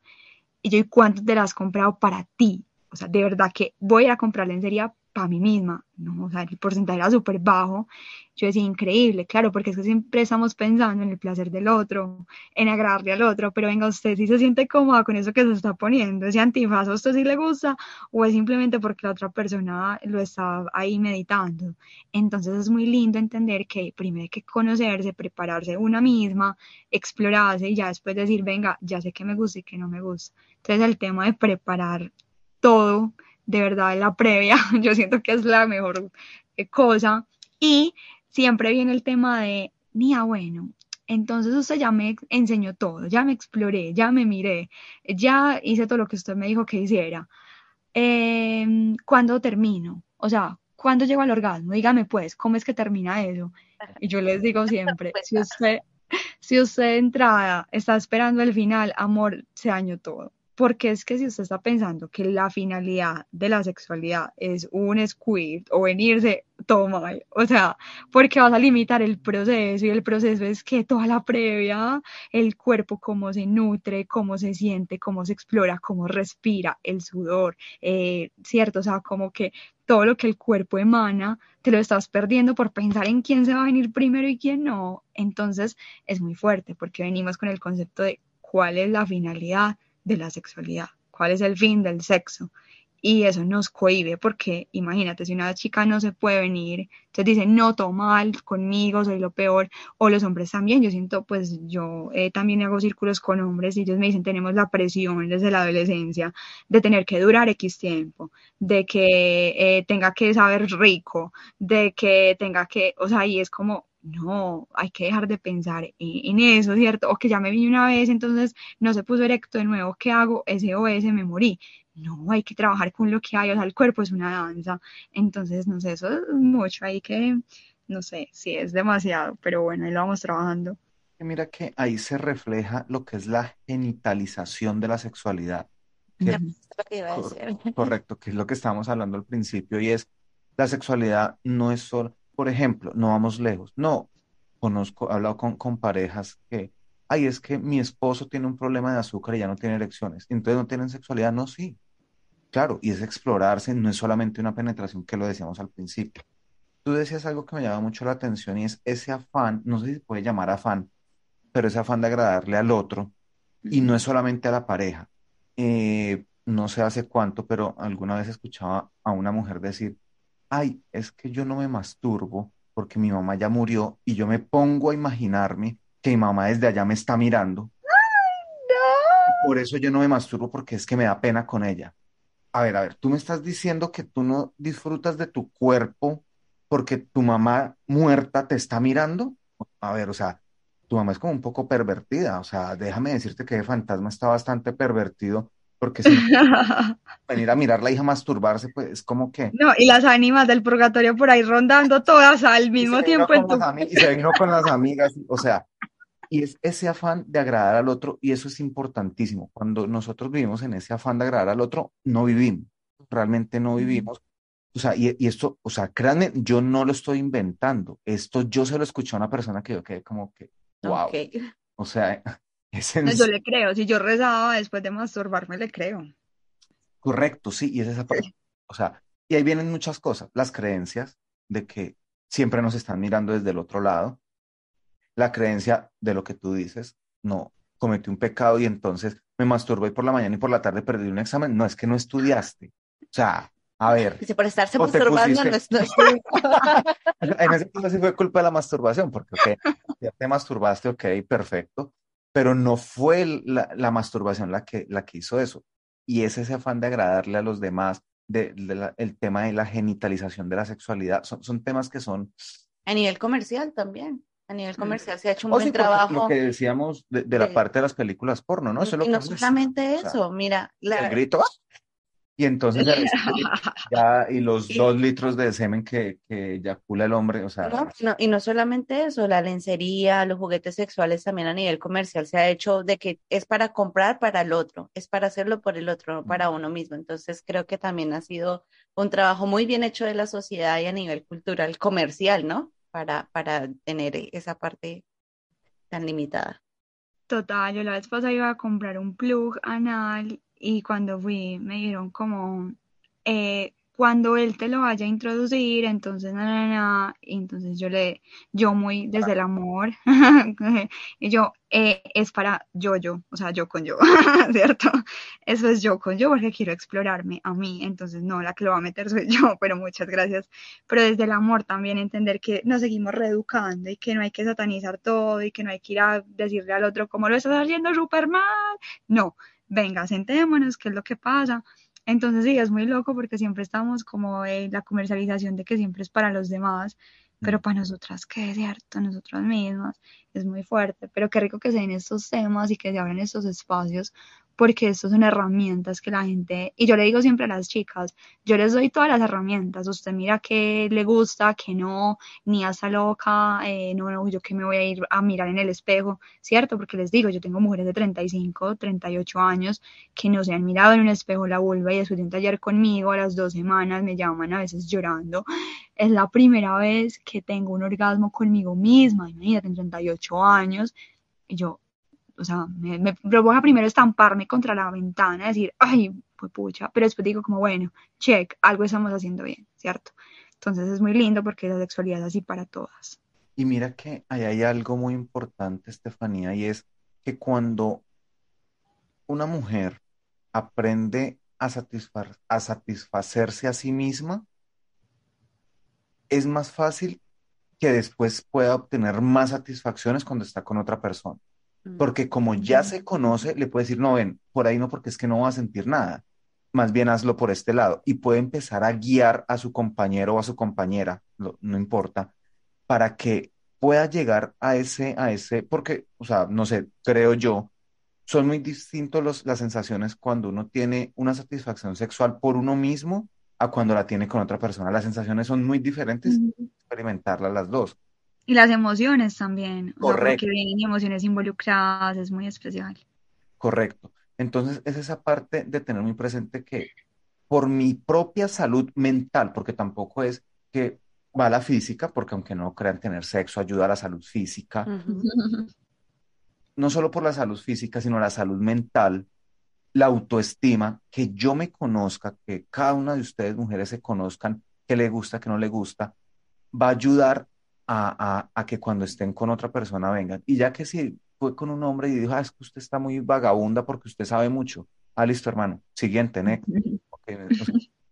[SPEAKER 3] Y yo, ¿y cuánto te las has comprado para ti? O sea, de verdad que voy a comprarle en serio para mí misma. No, o sea, el porcentaje era súper bajo. Yo decía, increíble, claro, porque es que siempre estamos pensando en el placer del otro, en agradarle al otro, pero venga, usted si se siente cómoda con eso que se está poniendo, ese antifaz, ¿a usted sí le gusta? ¿O es simplemente porque la otra persona lo está ahí meditando? Entonces es muy lindo entender que primero hay que conocerse, prepararse una misma, explorarse y ya después decir, venga, ya sé que me gusta y que no me gusta. Entonces el tema de preparar todo, de verdad, la previa, yo siento que es la mejor eh, cosa. Y siempre viene el tema de, Nia, bueno, entonces usted ya me enseñó todo, ya me exploré, ya me miré, ya hice todo lo que usted me dijo que hiciera. Eh, ¿Cuándo termino? O sea, ¿cuándo llego al orgasmo? Dígame pues, ¿cómo es que termina eso? Y yo les digo siempre, si usted, si usted de entrada está esperando el final, amor, se dañó todo. Porque es que si usted está pensando que la finalidad de la sexualidad es un squirt o venirse, todo mal. O sea, porque vas a limitar el proceso y el proceso es que toda la previa, el cuerpo, cómo se nutre, cómo se siente, cómo se explora, cómo respira, el sudor, eh, ¿cierto? O sea, como que todo lo que el cuerpo emana, te lo estás perdiendo por pensar en quién se va a venir primero y quién no. Entonces es muy fuerte porque venimos con el concepto de cuál es la finalidad de la sexualidad, cuál es el fin del sexo. Y eso nos cohibe porque imagínate, si una chica no se puede venir, entonces dice, no, todo mal, conmigo soy lo peor, o los hombres también, yo siento, pues yo eh, también hago círculos con hombres y ellos me dicen, tenemos la presión desde la adolescencia de tener que durar X tiempo, de que eh, tenga que saber rico, de que tenga que, o sea, y es como, no, hay que dejar de pensar en, eso, ¿cierto? O que ya me vi una vez, entonces no se puso erecto de nuevo, ¿qué hago? SOS, me morí. No, hay que trabajar con lo que hay, o sea, el cuerpo es una danza. Entonces, no sé, eso es mucho, hay que, no sé, sí es demasiado, pero bueno, ahí lo vamos trabajando.
[SPEAKER 1] Mira que ahí se refleja lo que es la genitalización de la sexualidad. correcto, que es lo que estábamos hablando al principio, y es la sexualidad no es solo, por ejemplo, no vamos lejos. No, conozco, he hablado con, con parejas que, ay, es que mi esposo tiene un problema de azúcar y ya no tiene erecciones. Entonces no tienen sexualidad. No, sí. Claro, y es explorarse, no es solamente una penetración que lo decíamos al principio. Tú decías algo que me llama mucho la atención y es ese afán, no sé si se puede llamar afán, pero ese afán de agradarle al otro y no es solamente a la pareja. Eh, no sé hace cuánto, pero alguna vez escuchaba a una mujer decir, ay, es que yo no me masturbo porque mi mamá ya murió y yo me pongo a imaginarme que mi mamá desde allá me está mirando.
[SPEAKER 3] ¡Ay,
[SPEAKER 1] no! por eso yo no me masturbo porque es que me da pena con ella. A ver, a ver, tú me estás diciendo que tú no disfrutas de tu cuerpo porque tu mamá muerta te está mirando. A ver, o sea, tu mamá es como un poco pervertida. O sea, déjame decirte que el fantasma está bastante pervertido porque si venir a mirar la hija masturbarse, pues es como que...
[SPEAKER 3] No, y las ánimas del purgatorio por ahí rondando todas al mismo tiempo. En
[SPEAKER 1] tu... Y se vino con las amigas, o sea, y es ese afán de agradar al otro, y eso es importantísimo. Cuando nosotros vivimos en ese afán de agradar al otro, no vivimos, realmente no vivimos. O sea, y, y esto, o sea, créanme, yo no lo estoy inventando. Esto yo se lo escuché a una persona que yo quedé como que, wow. O sea,
[SPEAKER 3] yo le creo, si yo rezaba después de masturbarme, le creo.
[SPEAKER 1] Correcto, sí, y es esa parte. O sea, y ahí vienen muchas cosas, las creencias de que siempre nos están mirando desde el otro lado, la creencia de lo que tú dices, no, cometí un pecado y entonces me masturbé por la mañana y por la tarde perdí un examen, no es que no estudiaste. O sea, a ver.
[SPEAKER 2] Dice, por estarse masturbando no es...
[SPEAKER 1] en ese caso sí fue culpa de la masturbación, porque ok, ya te masturbaste, ok, perfecto, pero no fue la, masturbación la que, la que hizo eso. Y es ese afán de agradarle a los demás, de, el tema de la genitalización de la sexualidad, son, son temas que son...
[SPEAKER 2] A nivel comercial también. A nivel mm. comercial se ha hecho un buen trabajo.
[SPEAKER 1] Lo que decíamos de, la parte de las películas porno, ¿no?
[SPEAKER 2] Eso y, no solamente eso, mira.
[SPEAKER 1] El grito, y entonces ya, y los dos litros de semen que, que eyacula el hombre, o sea.
[SPEAKER 2] No, y no solamente eso, la lencería, los juguetes sexuales también a nivel comercial se ha hecho de que es para comprar para el otro, es para hacerlo por el otro, no para uno mismo. Entonces creo que también ha sido un trabajo muy bien hecho de la sociedad y a nivel cultural, comercial, ¿no? Para, para tener esa parte tan limitada.
[SPEAKER 3] Total, yo la vez pasada iba a comprar un plug anal y cuando fui me dijeron como, eh, cuando él te lo vaya a introducir, entonces, na, entonces yo le, yo muy desde el amor, y yo, eh, es para yo, yo, o sea, yo con yo, ¿cierto? Eso es yo con yo porque quiero explorarme a mí, entonces no, la que lo va a meter soy yo, pero muchas gracias. Pero desde el amor también entender que nos seguimos reeducando y que no hay que satanizar todo y que no hay que ir a decirle al otro como lo estás haciendo súper mal. No, venga, sentémonos, ¿qué es lo que pasa? Entonces sí, es muy loco porque siempre estamos como en la comercialización de que siempre es para los demás, pero mm. para nosotras, que es cierto, nosotras mismas, es muy fuerte, pero qué rico que se den estos temas y que se abran estos espacios porque estas son herramientas que la gente, y yo le digo siempre a las chicas, yo les doy todas las herramientas, usted mira qué le gusta, qué no, ni hasta loca, eh, no, no, yo que me voy a ir a mirar en el espejo, ¿cierto? Porque les digo, yo tengo mujeres de 35, 38 años que no se han mirado en un espejo la vulva y después de un taller conmigo a las dos semanas me llaman a veces llorando. Es la primera vez que tengo un orgasmo conmigo misma, imagínate, en 38 años, y yo, o sea, me, me provoca primero estamparme contra la ventana, decir, ay, pues pucha, pero después digo como, bueno, check, algo estamos haciendo bien, ¿cierto? Entonces es muy lindo porque la sexualidad es así para todas.
[SPEAKER 1] Y mira que ahí hay algo muy importante, Estefanía, y es que cuando una mujer aprende a, a satisfacerse a sí misma, es más fácil que después pueda obtener más satisfacciones cuando está con otra persona. Porque como ya se conoce, le puede decir, no, ven, por ahí no, porque es que no va a sentir nada. Más bien hazlo por este lado. Y puede empezar a guiar a su compañero o a su compañera, no importa, para que pueda llegar a ese, a ese, porque, o sea, no sé, creo yo, son muy distintos los, las sensaciones cuando uno tiene una satisfacción sexual por uno mismo a cuando la tiene con otra persona. Las sensaciones son muy diferentes, experimentarlas las dos.
[SPEAKER 3] Y las emociones también, Correcto. porque vienen emociones involucradas, es muy especial.
[SPEAKER 1] Correcto. Entonces, es esa parte de tener muy presente que por mi propia salud mental, porque tampoco es que va a la física, porque aunque no crean tener sexo ayuda a la salud física, no solo por la salud física, sino la salud mental, la autoestima, que yo me conozca, que cada una de ustedes mujeres se conozcan, que le gusta, que no le gusta, va a ayudar a, que cuando estén con otra persona vengan. Y ya que si fue con un hombre y dijo, ah, es que usted está muy vagabunda porque usted sabe mucho. Ah, listo, hermano. Siguiente, ¿ne?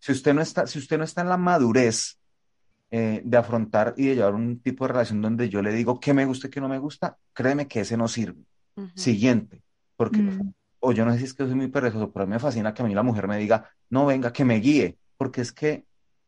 [SPEAKER 1] si, usted no está, si usted no está en la madurez eh, de afrontar y de llevar un tipo de relación donde yo le digo qué me gusta y qué no me gusta, créeme que ese no sirve. Siguiente. Porque, mm. o yo no sé si es que soy muy perezoso, pero a mí me fascina que a mí la mujer me diga, no venga, que me guíe, porque es que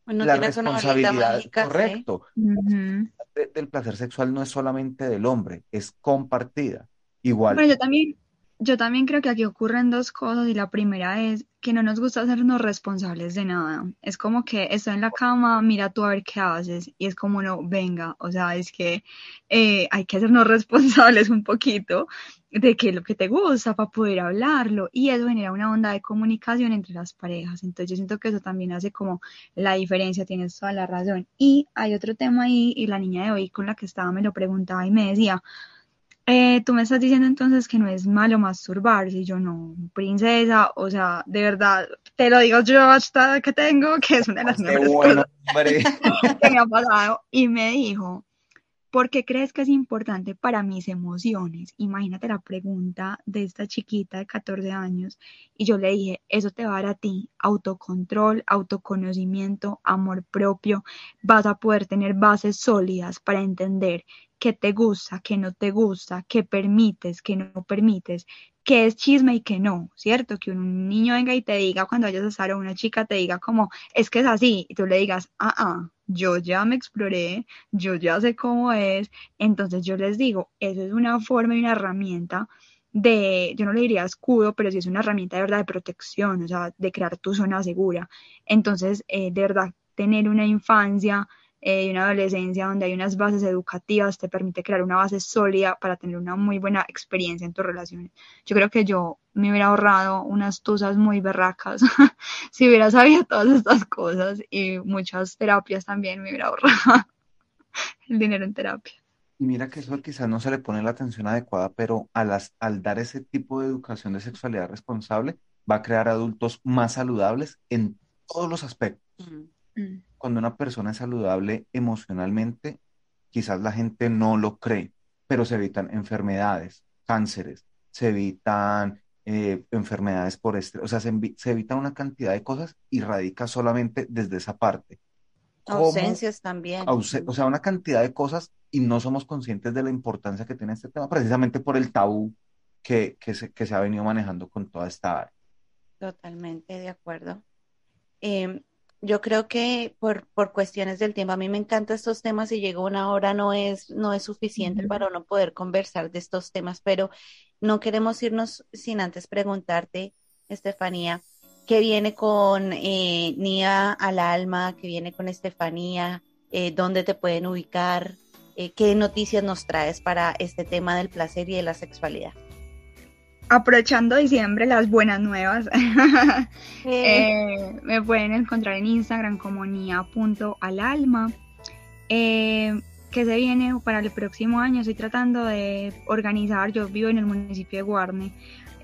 [SPEAKER 1] la responsabilidad, correcto. del placer sexual no es solamente del hombre, es compartida. Igual.
[SPEAKER 3] Pero yo también, yo también creo que aquí ocurren dos cosas y la primera es que no nos gusta hacernos responsables de nada. Es como que estoy en la cama, mira tú a ver qué haces y es como no, venga, o sea, es que eh, hay que hacernos responsables un poquito de qué es lo que te gusta para poder hablarlo y eso genera una onda de comunicación entre las parejas. Entonces yo siento que eso también hace como la diferencia, tienes toda la razón. Y hay otro tema ahí y la niña de hoy con la que estaba me lo preguntaba y me decía, eh, tú me estás diciendo entonces que no es malo masturbarse y yo no, princesa, o sea, de verdad, te lo digo yo hasta que tengo, que es una de las mejores cosas que me ha pasado y me dijo, ¿Por qué crees que es importante para mis emociones? Imagínate la pregunta de esta chiquita de 14 años y yo le dije, eso te va a dar a ti autocontrol, autoconocimiento, amor propio, vas a poder tener bases sólidas para entender qué te gusta, qué no te gusta, qué permites, qué no permites, qué es chisme y qué no, ¿cierto? Que un niño venga y te diga cuando vayas a estar o una chica te diga como, es que es así, y tú le digas, ah, ah, yo ya me exploré, yo ya sé cómo es, entonces yo les digo, eso es una forma y una herramienta de, yo no le diría escudo, pero sí es una herramienta de verdad de protección, o sea, de crear tu zona segura. Entonces, eh, de verdad, tener una infancia y una adolescencia donde hay unas bases educativas te permite crear una base sólida para tener una muy buena experiencia en tus relaciones. Yo creo que yo me hubiera ahorrado unas tusas muy berracas si hubiera sabido todas estas cosas y muchas terapias también me hubiera ahorrado el dinero en terapia.
[SPEAKER 1] Y mira que eso quizás no se le pone la atención adecuada, pero al, al dar ese tipo de educación de sexualidad responsable, va a crear adultos más saludables en todos los aspectos.
[SPEAKER 2] Mm.
[SPEAKER 3] Mm.
[SPEAKER 1] Cuando una persona es saludable emocionalmente, quizás la gente no lo cree, pero se evitan enfermedades, cánceres, se evitan eh, enfermedades por estrés, o sea, se, se evita una cantidad de cosas y radica solamente desde esa parte.
[SPEAKER 2] Ausencias también.
[SPEAKER 1] O sea, una cantidad de cosas y no somos conscientes de la importancia que tiene este tema, precisamente por el tabú que, que se, que se ha venido manejando con toda esta área.
[SPEAKER 2] Totalmente de acuerdo. Em, yo creo que por, por cuestiones del tiempo, a mí me encantan estos temas y llega una hora no es, no es suficiente para uno poder conversar de estos temas, pero no queremos irnos sin antes preguntarte, Estefanía, ¿qué viene con eh, Nia al alma? ¿Qué viene con Estefanía? Eh, ¿dónde te pueden ubicar? Eh, ¿qué noticias nos traes para este tema del placer y de la sexualidad?
[SPEAKER 3] Aprovechando diciembre, las buenas nuevas.
[SPEAKER 2] Eh,
[SPEAKER 3] me pueden encontrar en Instagram como nia.alalma. Eh, que se viene para el próximo año? Estoy tratando de organizar, yo vivo en el municipio de Guarne,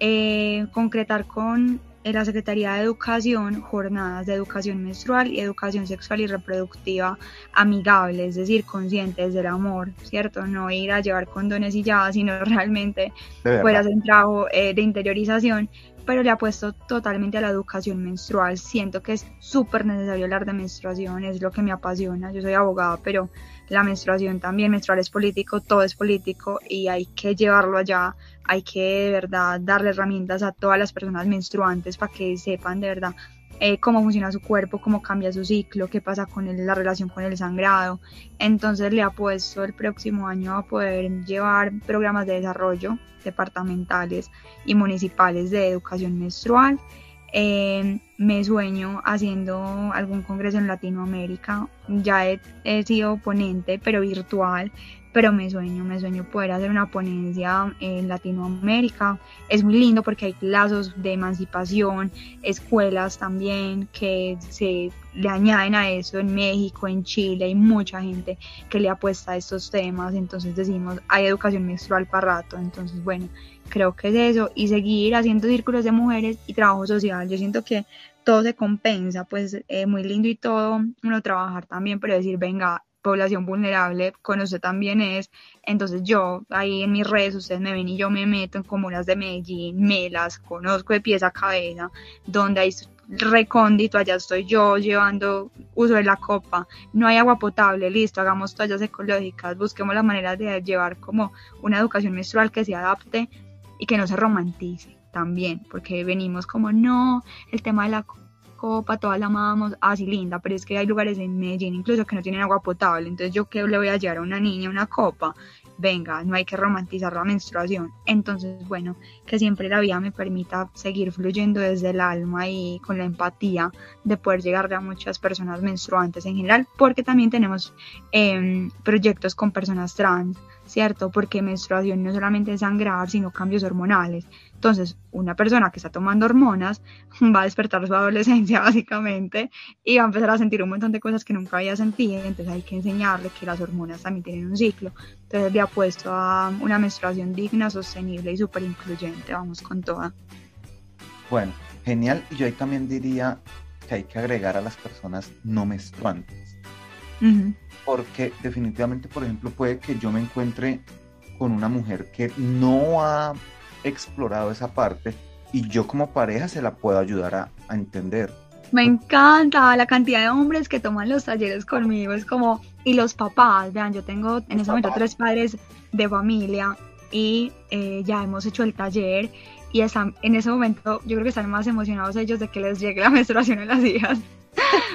[SPEAKER 3] eh, concretar con eh, la Secretaría de Educación jornadas de educación menstrual y educación sexual y reproductiva amigable, es decir, conscientes del amor, ¿cierto? No ir a llevar condones y ya, sino realmente
[SPEAKER 1] verdad.
[SPEAKER 3] hacer un trabajo eh, de interiorización, pero le apuesto totalmente a la educación menstrual. Siento que es súper necesario hablar de menstruación, es lo que me apasiona. Yo soy abogada, pero la menstruación también, menstrual es político, todo es político y hay que llevarlo allá, hay que de verdad darle herramientas a todas las personas menstruantes para que sepan de verdad eh, cómo funciona su cuerpo, cómo cambia su ciclo, qué pasa con la relación con el sangrado. Entonces le apuesto el próximo año a poder llevar programas de desarrollo departamentales y municipales de educación menstrual. Eh, me sueño haciendo algún congreso en Latinoamérica. Ya he, he sido ponente, pero virtual. Pero me sueño, me sueño poder hacer una ponencia en Latinoamérica. Es muy lindo porque hay lazos de emancipación, escuelas también que se le añaden a eso en México, en Chile, hay mucha gente que le apuesta a estos temas, entonces decimos, hay educación menstrual para rato, entonces bueno, creo que es eso, y seguir haciendo círculos de mujeres y trabajo social, yo siento que todo se compensa, pues eh, muy lindo y todo, uno trabajar también, pero decir, venga, población vulnerable, con usted también es, entonces yo ahí en mis redes, ustedes me ven y yo me meto en comunas de Medellín, me las conozco de pies a cabeza, donde hay recóndito, allá estoy yo llevando uso de la copa, no hay agua potable, listo, hagamos toallas ecológicas, busquemos la manera de llevar como una educación menstrual que se adapte y que no se romantice también, porque venimos como, no, el tema de la copa, todas la amamos, así linda, pero es que hay lugares en Medellín incluso que no tienen agua potable, entonces yo qué le voy a llevar a una niña una copa, venga, no hay que romantizar la menstruación. Entonces, bueno, que siempre la vida me permita seguir fluyendo desde el alma y con la empatía de poder llegarle a muchas personas menstruantes en general, porque también tenemos eh, proyectos con personas trans, ¿cierto? Porque menstruación no solamente es sangrar, sino cambios hormonales. Entonces, una persona que está tomando hormonas va a despertar su adolescencia básicamente y va a empezar a sentir un montón de cosas que nunca había sentido. Entonces hay que enseñarle que las hormonas también tienen un ciclo. Entonces le apuesto a una menstruación digna, sostenible y súper incluyente. Vamos con toda.
[SPEAKER 1] Bueno, genial. Y yo ahí también diría que hay que agregar a las personas no menstruantes.
[SPEAKER 3] Uh -huh.
[SPEAKER 1] Porque definitivamente, por ejemplo, puede que yo me encuentre con una mujer que no ha explorado esa parte y yo como pareja se la puedo ayudar a, a entender.
[SPEAKER 3] Me encanta la cantidad de hombres que toman los talleres conmigo, es como, y los papás, vean, yo tengo en ese momento tres padres de familia y eh, ya hemos hecho el taller y están, en ese momento yo creo que están más emocionados ellos de que les llegue la menstruación a las hijas.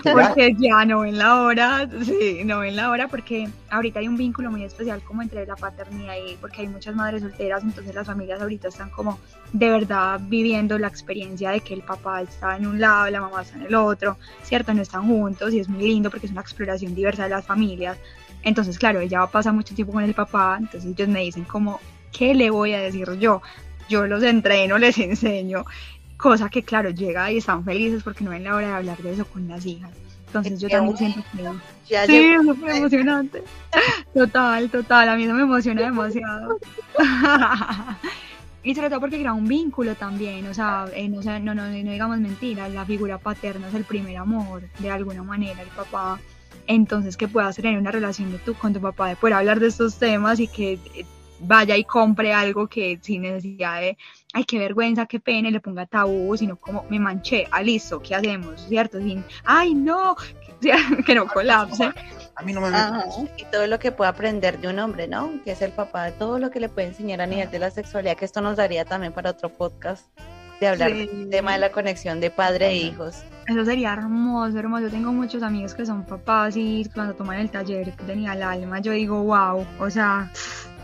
[SPEAKER 3] Porque ya no ven la hora, sí, no ven la hora porque ahorita hay un vínculo muy especial como entre la paternidad y porque hay muchas madres solteras, entonces las familias ahorita están como de verdad viviendo la experiencia de que el papá está en un lado, la mamá está en el otro, ¿cierto? No están juntos y es muy lindo porque es una exploración diversa de las familias. Entonces, claro, ella pasa mucho tiempo con el papá, entonces ellos me dicen como, ¿qué le voy a decir yo? Yo los entreno, les enseño, cosa que claro, llega y están felices porque no ven la hora de hablar de eso con las hijas. Entonces yo
[SPEAKER 2] Qué
[SPEAKER 3] también siento que...
[SPEAKER 2] Ya
[SPEAKER 3] Sí,
[SPEAKER 2] llegó.
[SPEAKER 3] es súper emocionante. Total, total, a mí eso me emociona demasiado. Y sobre todo porque crea un vínculo también, o sea, eh, no, no, no, no digamos mentiras, la figura paterna es el primer amor, de alguna manera, el papá. Entonces, que puedas tener una relación de tú con tu papá, de poder hablar de estos temas y que eh, vaya y compre algo que sin necesidad de, ay, qué vergüenza, qué pena, y le ponga tabú, sino como me manché, ah, listo, ¿qué hacemos? ¿Cierto? Sin, ay, no, que, no colapse.
[SPEAKER 1] A mí no me
[SPEAKER 2] Ajá, Y todo lo que puede aprender de un hombre, ¿no? Que es el papá, todo lo que le puede enseñar a nivel de la sexualidad, que esto nos daría también para otro podcast de hablar
[SPEAKER 3] Sí.
[SPEAKER 2] del tema de la conexión de padre e hijos.
[SPEAKER 3] Eso sería hermoso, hermoso. Yo tengo muchos amigos que son papás y cuando toman el taller que tenía el alma, yo digo, wow, o sea,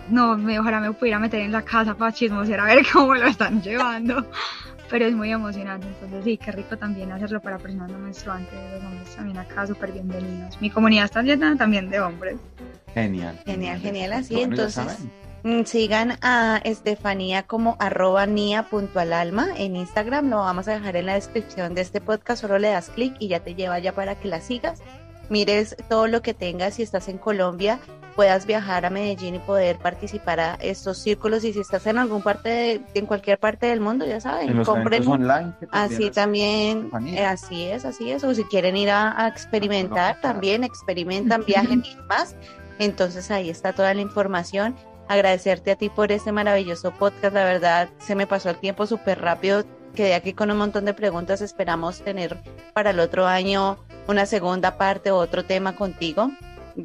[SPEAKER 3] no, me, ojalá me pudiera meter en la casa para chismosear a ver cómo lo están llevando. Pero es muy emocionante, entonces sí, qué rico también hacerlo para personas no menstruantes, los hombres también acá súper bienvenidos. Mi comunidad está llena también de hombres.
[SPEAKER 1] Genial.
[SPEAKER 2] Genial, genial, así. Entonces, mm, sigan a Estefanía como arroba nia.alalma en Instagram. Lo vamos a dejar en la descripción de este podcast. Solo le das clic y ya te lleva ya para que la sigas. Mires todo lo que tengas. Si estás en Colombia, puedas viajar a Medellín y poder participar a estos círculos. Y si estás en algún parte, de- en cualquier parte del mundo, ya saben, compren
[SPEAKER 1] online.
[SPEAKER 2] Así
[SPEAKER 1] también
[SPEAKER 2] eh, así es, así es. O si quieren ir a, a experimentar,
[SPEAKER 1] No,
[SPEAKER 2] también experimentan, viajen y más. Entonces ahí está toda la información. Agradecerte a ti por este maravilloso podcast. La verdad, se me pasó el tiempo súper rápido. Quedé aquí con un montón de preguntas. Esperamos tener para el otro año una segunda parte o otro tema contigo.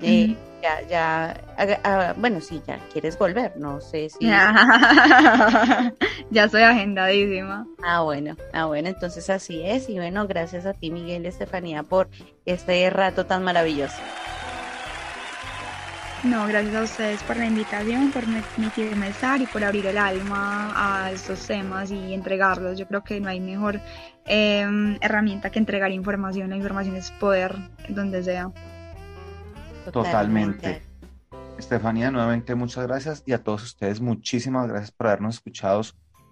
[SPEAKER 2] Eh, Ya, ya, ah, bueno, sí, ya quieres volver. No sé si.
[SPEAKER 3] ya estoy agendadísima.
[SPEAKER 2] Ah, bueno, ah, bueno, entonces así es. Y bueno, gracias a ti, Miguel y Estefanía, por este rato tan maravilloso.
[SPEAKER 3] No, gracias a ustedes por la invitación, por permitirme estar y por abrir el alma a estos temas y entregarlos. Yo creo que no hay mejor eh, herramienta que entregar información. La información es poder, donde sea.
[SPEAKER 1] Totalmente. Estefanía, nuevamente muchas gracias y a todos ustedes muchísimas gracias por habernos escuchado,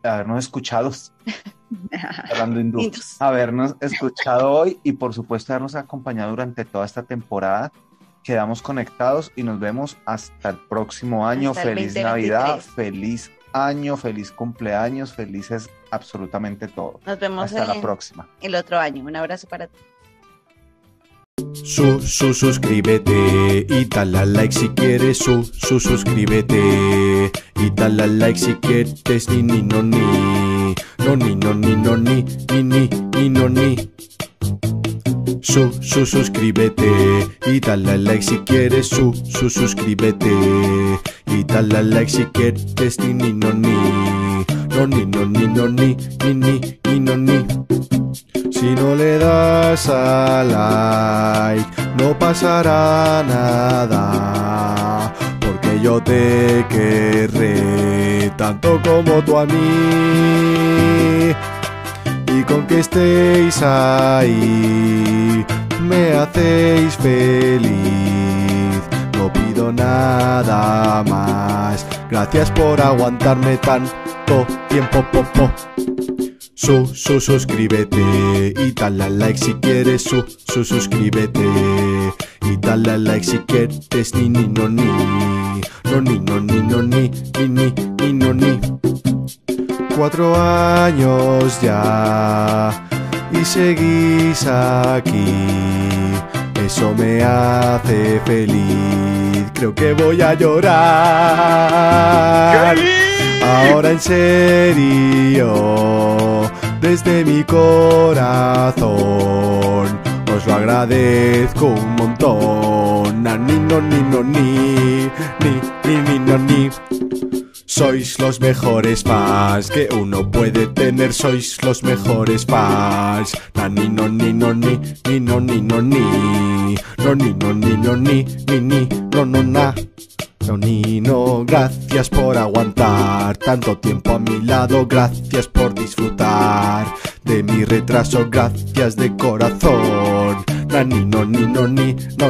[SPEAKER 1] habernos escuchado, hablando hindú, habernos escuchado hoy y por supuesto habernos acompañado durante toda esta temporada. Quedamos conectados y nos vemos hasta el próximo año.
[SPEAKER 2] Hasta
[SPEAKER 1] feliz
[SPEAKER 2] 2023.
[SPEAKER 1] Navidad, feliz año, feliz cumpleaños, felices absolutamente todo.
[SPEAKER 2] Nos vemos
[SPEAKER 1] Hasta la próxima.
[SPEAKER 2] el otro año. Un abrazo para ti.
[SPEAKER 4] Su, su, suscríbete y dale a like si quieres. Su, su, suscríbete y dale a like si quieres. Ni, ni, no, ni. No, ni, no, ni, no, ni. Ni, ni, ni, no, ni. Su, su, suscríbete y dale a like si quieres. Su, su, suscríbete y dale a like si quieres. Ni, ni, no, ni. No, ni, no, ni, no, ni. Ni, ni, ni, no, ni. Si no le das a like, no pasará nada. Porque yo te querré tanto como tú a mí. Y con que estéis ahí, me hacéis feliz. No pido nada más. Gracias por aguantarme tanto tiempo, popo. Su, su, suscríbete y dale like si quieres. Su, su, suscríbete y dale like si quieres. Ni, ni, no, ni. No, ni, no, ni, no, ni. Ni, ni, ni, no, ni. Cuatro años ya y seguís aquí. Eso me hace feliz. Creo que voy a llorar. Ahora en serio, desde mi corazón, os lo agradezco un montón. Na, ni, no, ni, no, ni, ni, ni, ni, no, ni. Sois los mejores fans que uno puede tener, sois los mejores fans. Na, ni, no, ni, no, ni, ni, no, ni, no, ni. No, ni, no, ni, no, ni, ni, ni, no, no, na. No, ni, no, gracias por aguantar tanto tiempo a mi lado, gracias por disfrutar de mi retraso, gracias de corazón. Na, ni, no, ni, no, ni, no,